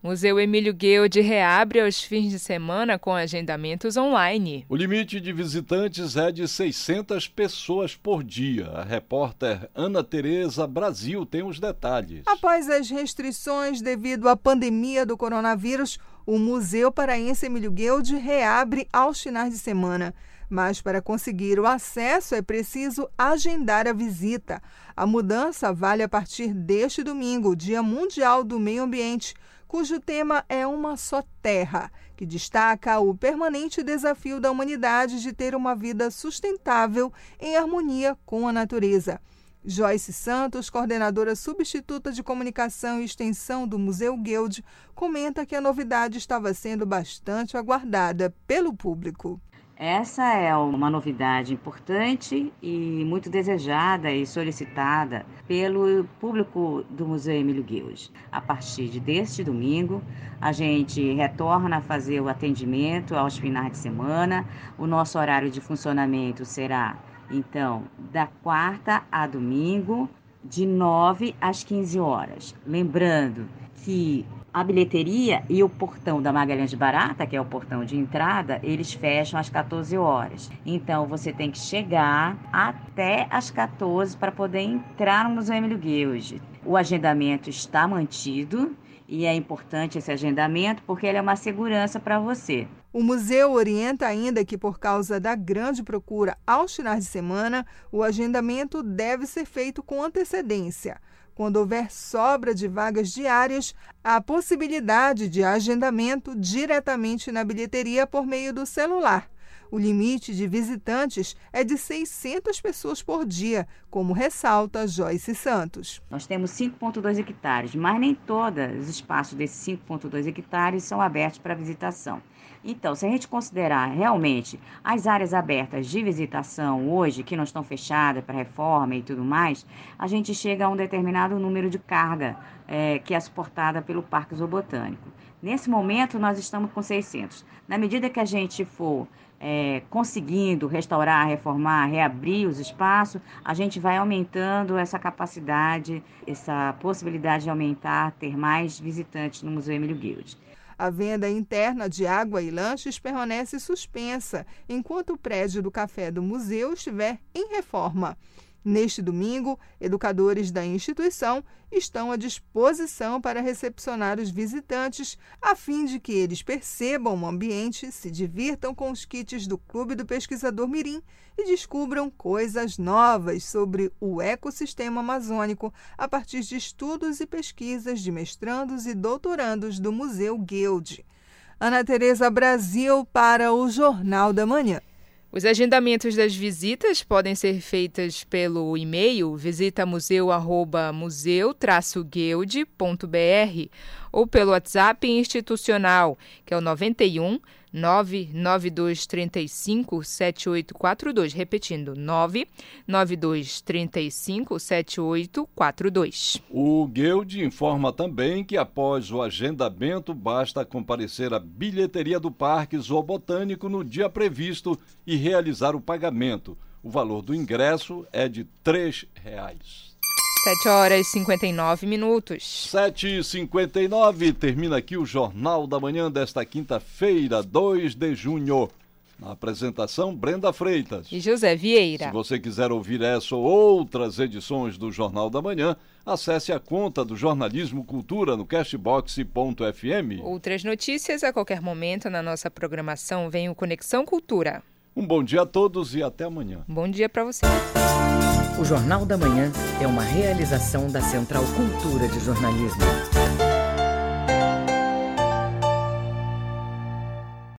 Museu Emílio Guild reabre aos fins de semana com agendamentos online. O limite de visitantes é de 600 pessoas por dia. A repórter Ana Tereza Brasil tem os detalhes. Após as restrições devido à pandemia do coronavírus, o Museu Paraense Emílio Guild reabre aos finais de semana. Mas para conseguir o acesso é preciso agendar a visita. A mudança vale a partir deste domingo, Dia Mundial do Meio Ambiente, cujo tema é Uma Só Terra, que destaca o permanente desafio da humanidade de ter uma vida sustentável em harmonia com a natureza. Joyce Santos, coordenadora substituta de comunicação e extensão do Museu Guild, comenta que a novidade estava sendo bastante aguardada pelo público. Essa é uma novidade importante e muito desejada e solicitada pelo público do Museu Emílio Guild. A partir de deste domingo, a gente retorna a fazer o atendimento aos finais de semana. O nosso horário de funcionamento será, então, da quarta a domingo, de 9 às 15 horas. Lembrando que a bilheteria e o portão da Magalhães Barata, que é o portão de entrada, eles fecham às 14 horas. Então você tem que chegar até às 14 para poder entrar no Museu Emílio Guild. O agendamento está mantido e é importante esse agendamento porque ele é uma segurança para você. O museu orienta ainda que, por causa da grande procura aos finais de semana, o agendamento deve ser feito com antecedência. Quando houver sobra de vagas diárias, há possibilidade de agendamento diretamente na bilheteria por meio do celular. O limite de visitantes é de 600 pessoas por dia, como ressalta Joyce Santos. Nós temos 5,2 hectares, mas nem todos os espaços desses 5,2 hectares são abertos para visitação. Então, se a gente considerar realmente as áreas abertas de visitação hoje, que não estão fechadas para reforma e tudo mais, a gente chega a um determinado número de carga é, que é suportada pelo Parque Zoobotânico. Nesse momento, nós estamos com 600. Na medida que a gente for é, conseguindo restaurar, reformar, reabrir os espaços, a gente vai aumentando essa capacidade, essa possibilidade de aumentar, ter mais visitantes no Museu Emílio Guild. A venda interna de água e lanches permanece suspensa enquanto o prédio do café do museu estiver em reforma. Neste domingo, educadores da instituição estão à disposição para recepcionar os visitantes, a fim de que eles percebam o ambiente, se divirtam com os kits do Clube do Pesquisador Mirim e descubram coisas novas sobre o ecossistema amazônico a partir de estudos e pesquisas de mestrandos e doutorandos do Museu Guild. Ana Tereza Brasil para o Jornal da Manhã. Os agendamentos das visitas podem ser feitas pelo e-mail visitamuseu@museu-guild.br ou pelo WhatsApp institucional, que é o 91 99235 7842, repetindo, 99235 7842. O Guild informa também que após o agendamento basta comparecer à bilheteria do Parque Zoobotânico no dia previsto e realizar o pagamento. O valor do ingresso é de 3 reais. 7 horas e 59 minutos. 7 e 59 termina aqui o Jornal da Manhã desta quinta-feira, 2 de junho. Na apresentação, Brenda Freitas. E José Vieira. Se você quiser ouvir essa ou outras edições do Jornal da Manhã, acesse a conta do Jornalismo Cultura no cashbox.fm. Outras notícias a qualquer momento na nossa programação vem o Conexão Cultura. Um bom dia a todos e até amanhã. Bom dia para você. O Jornal da Manhã é uma realização da Central Cultura de Jornalismo.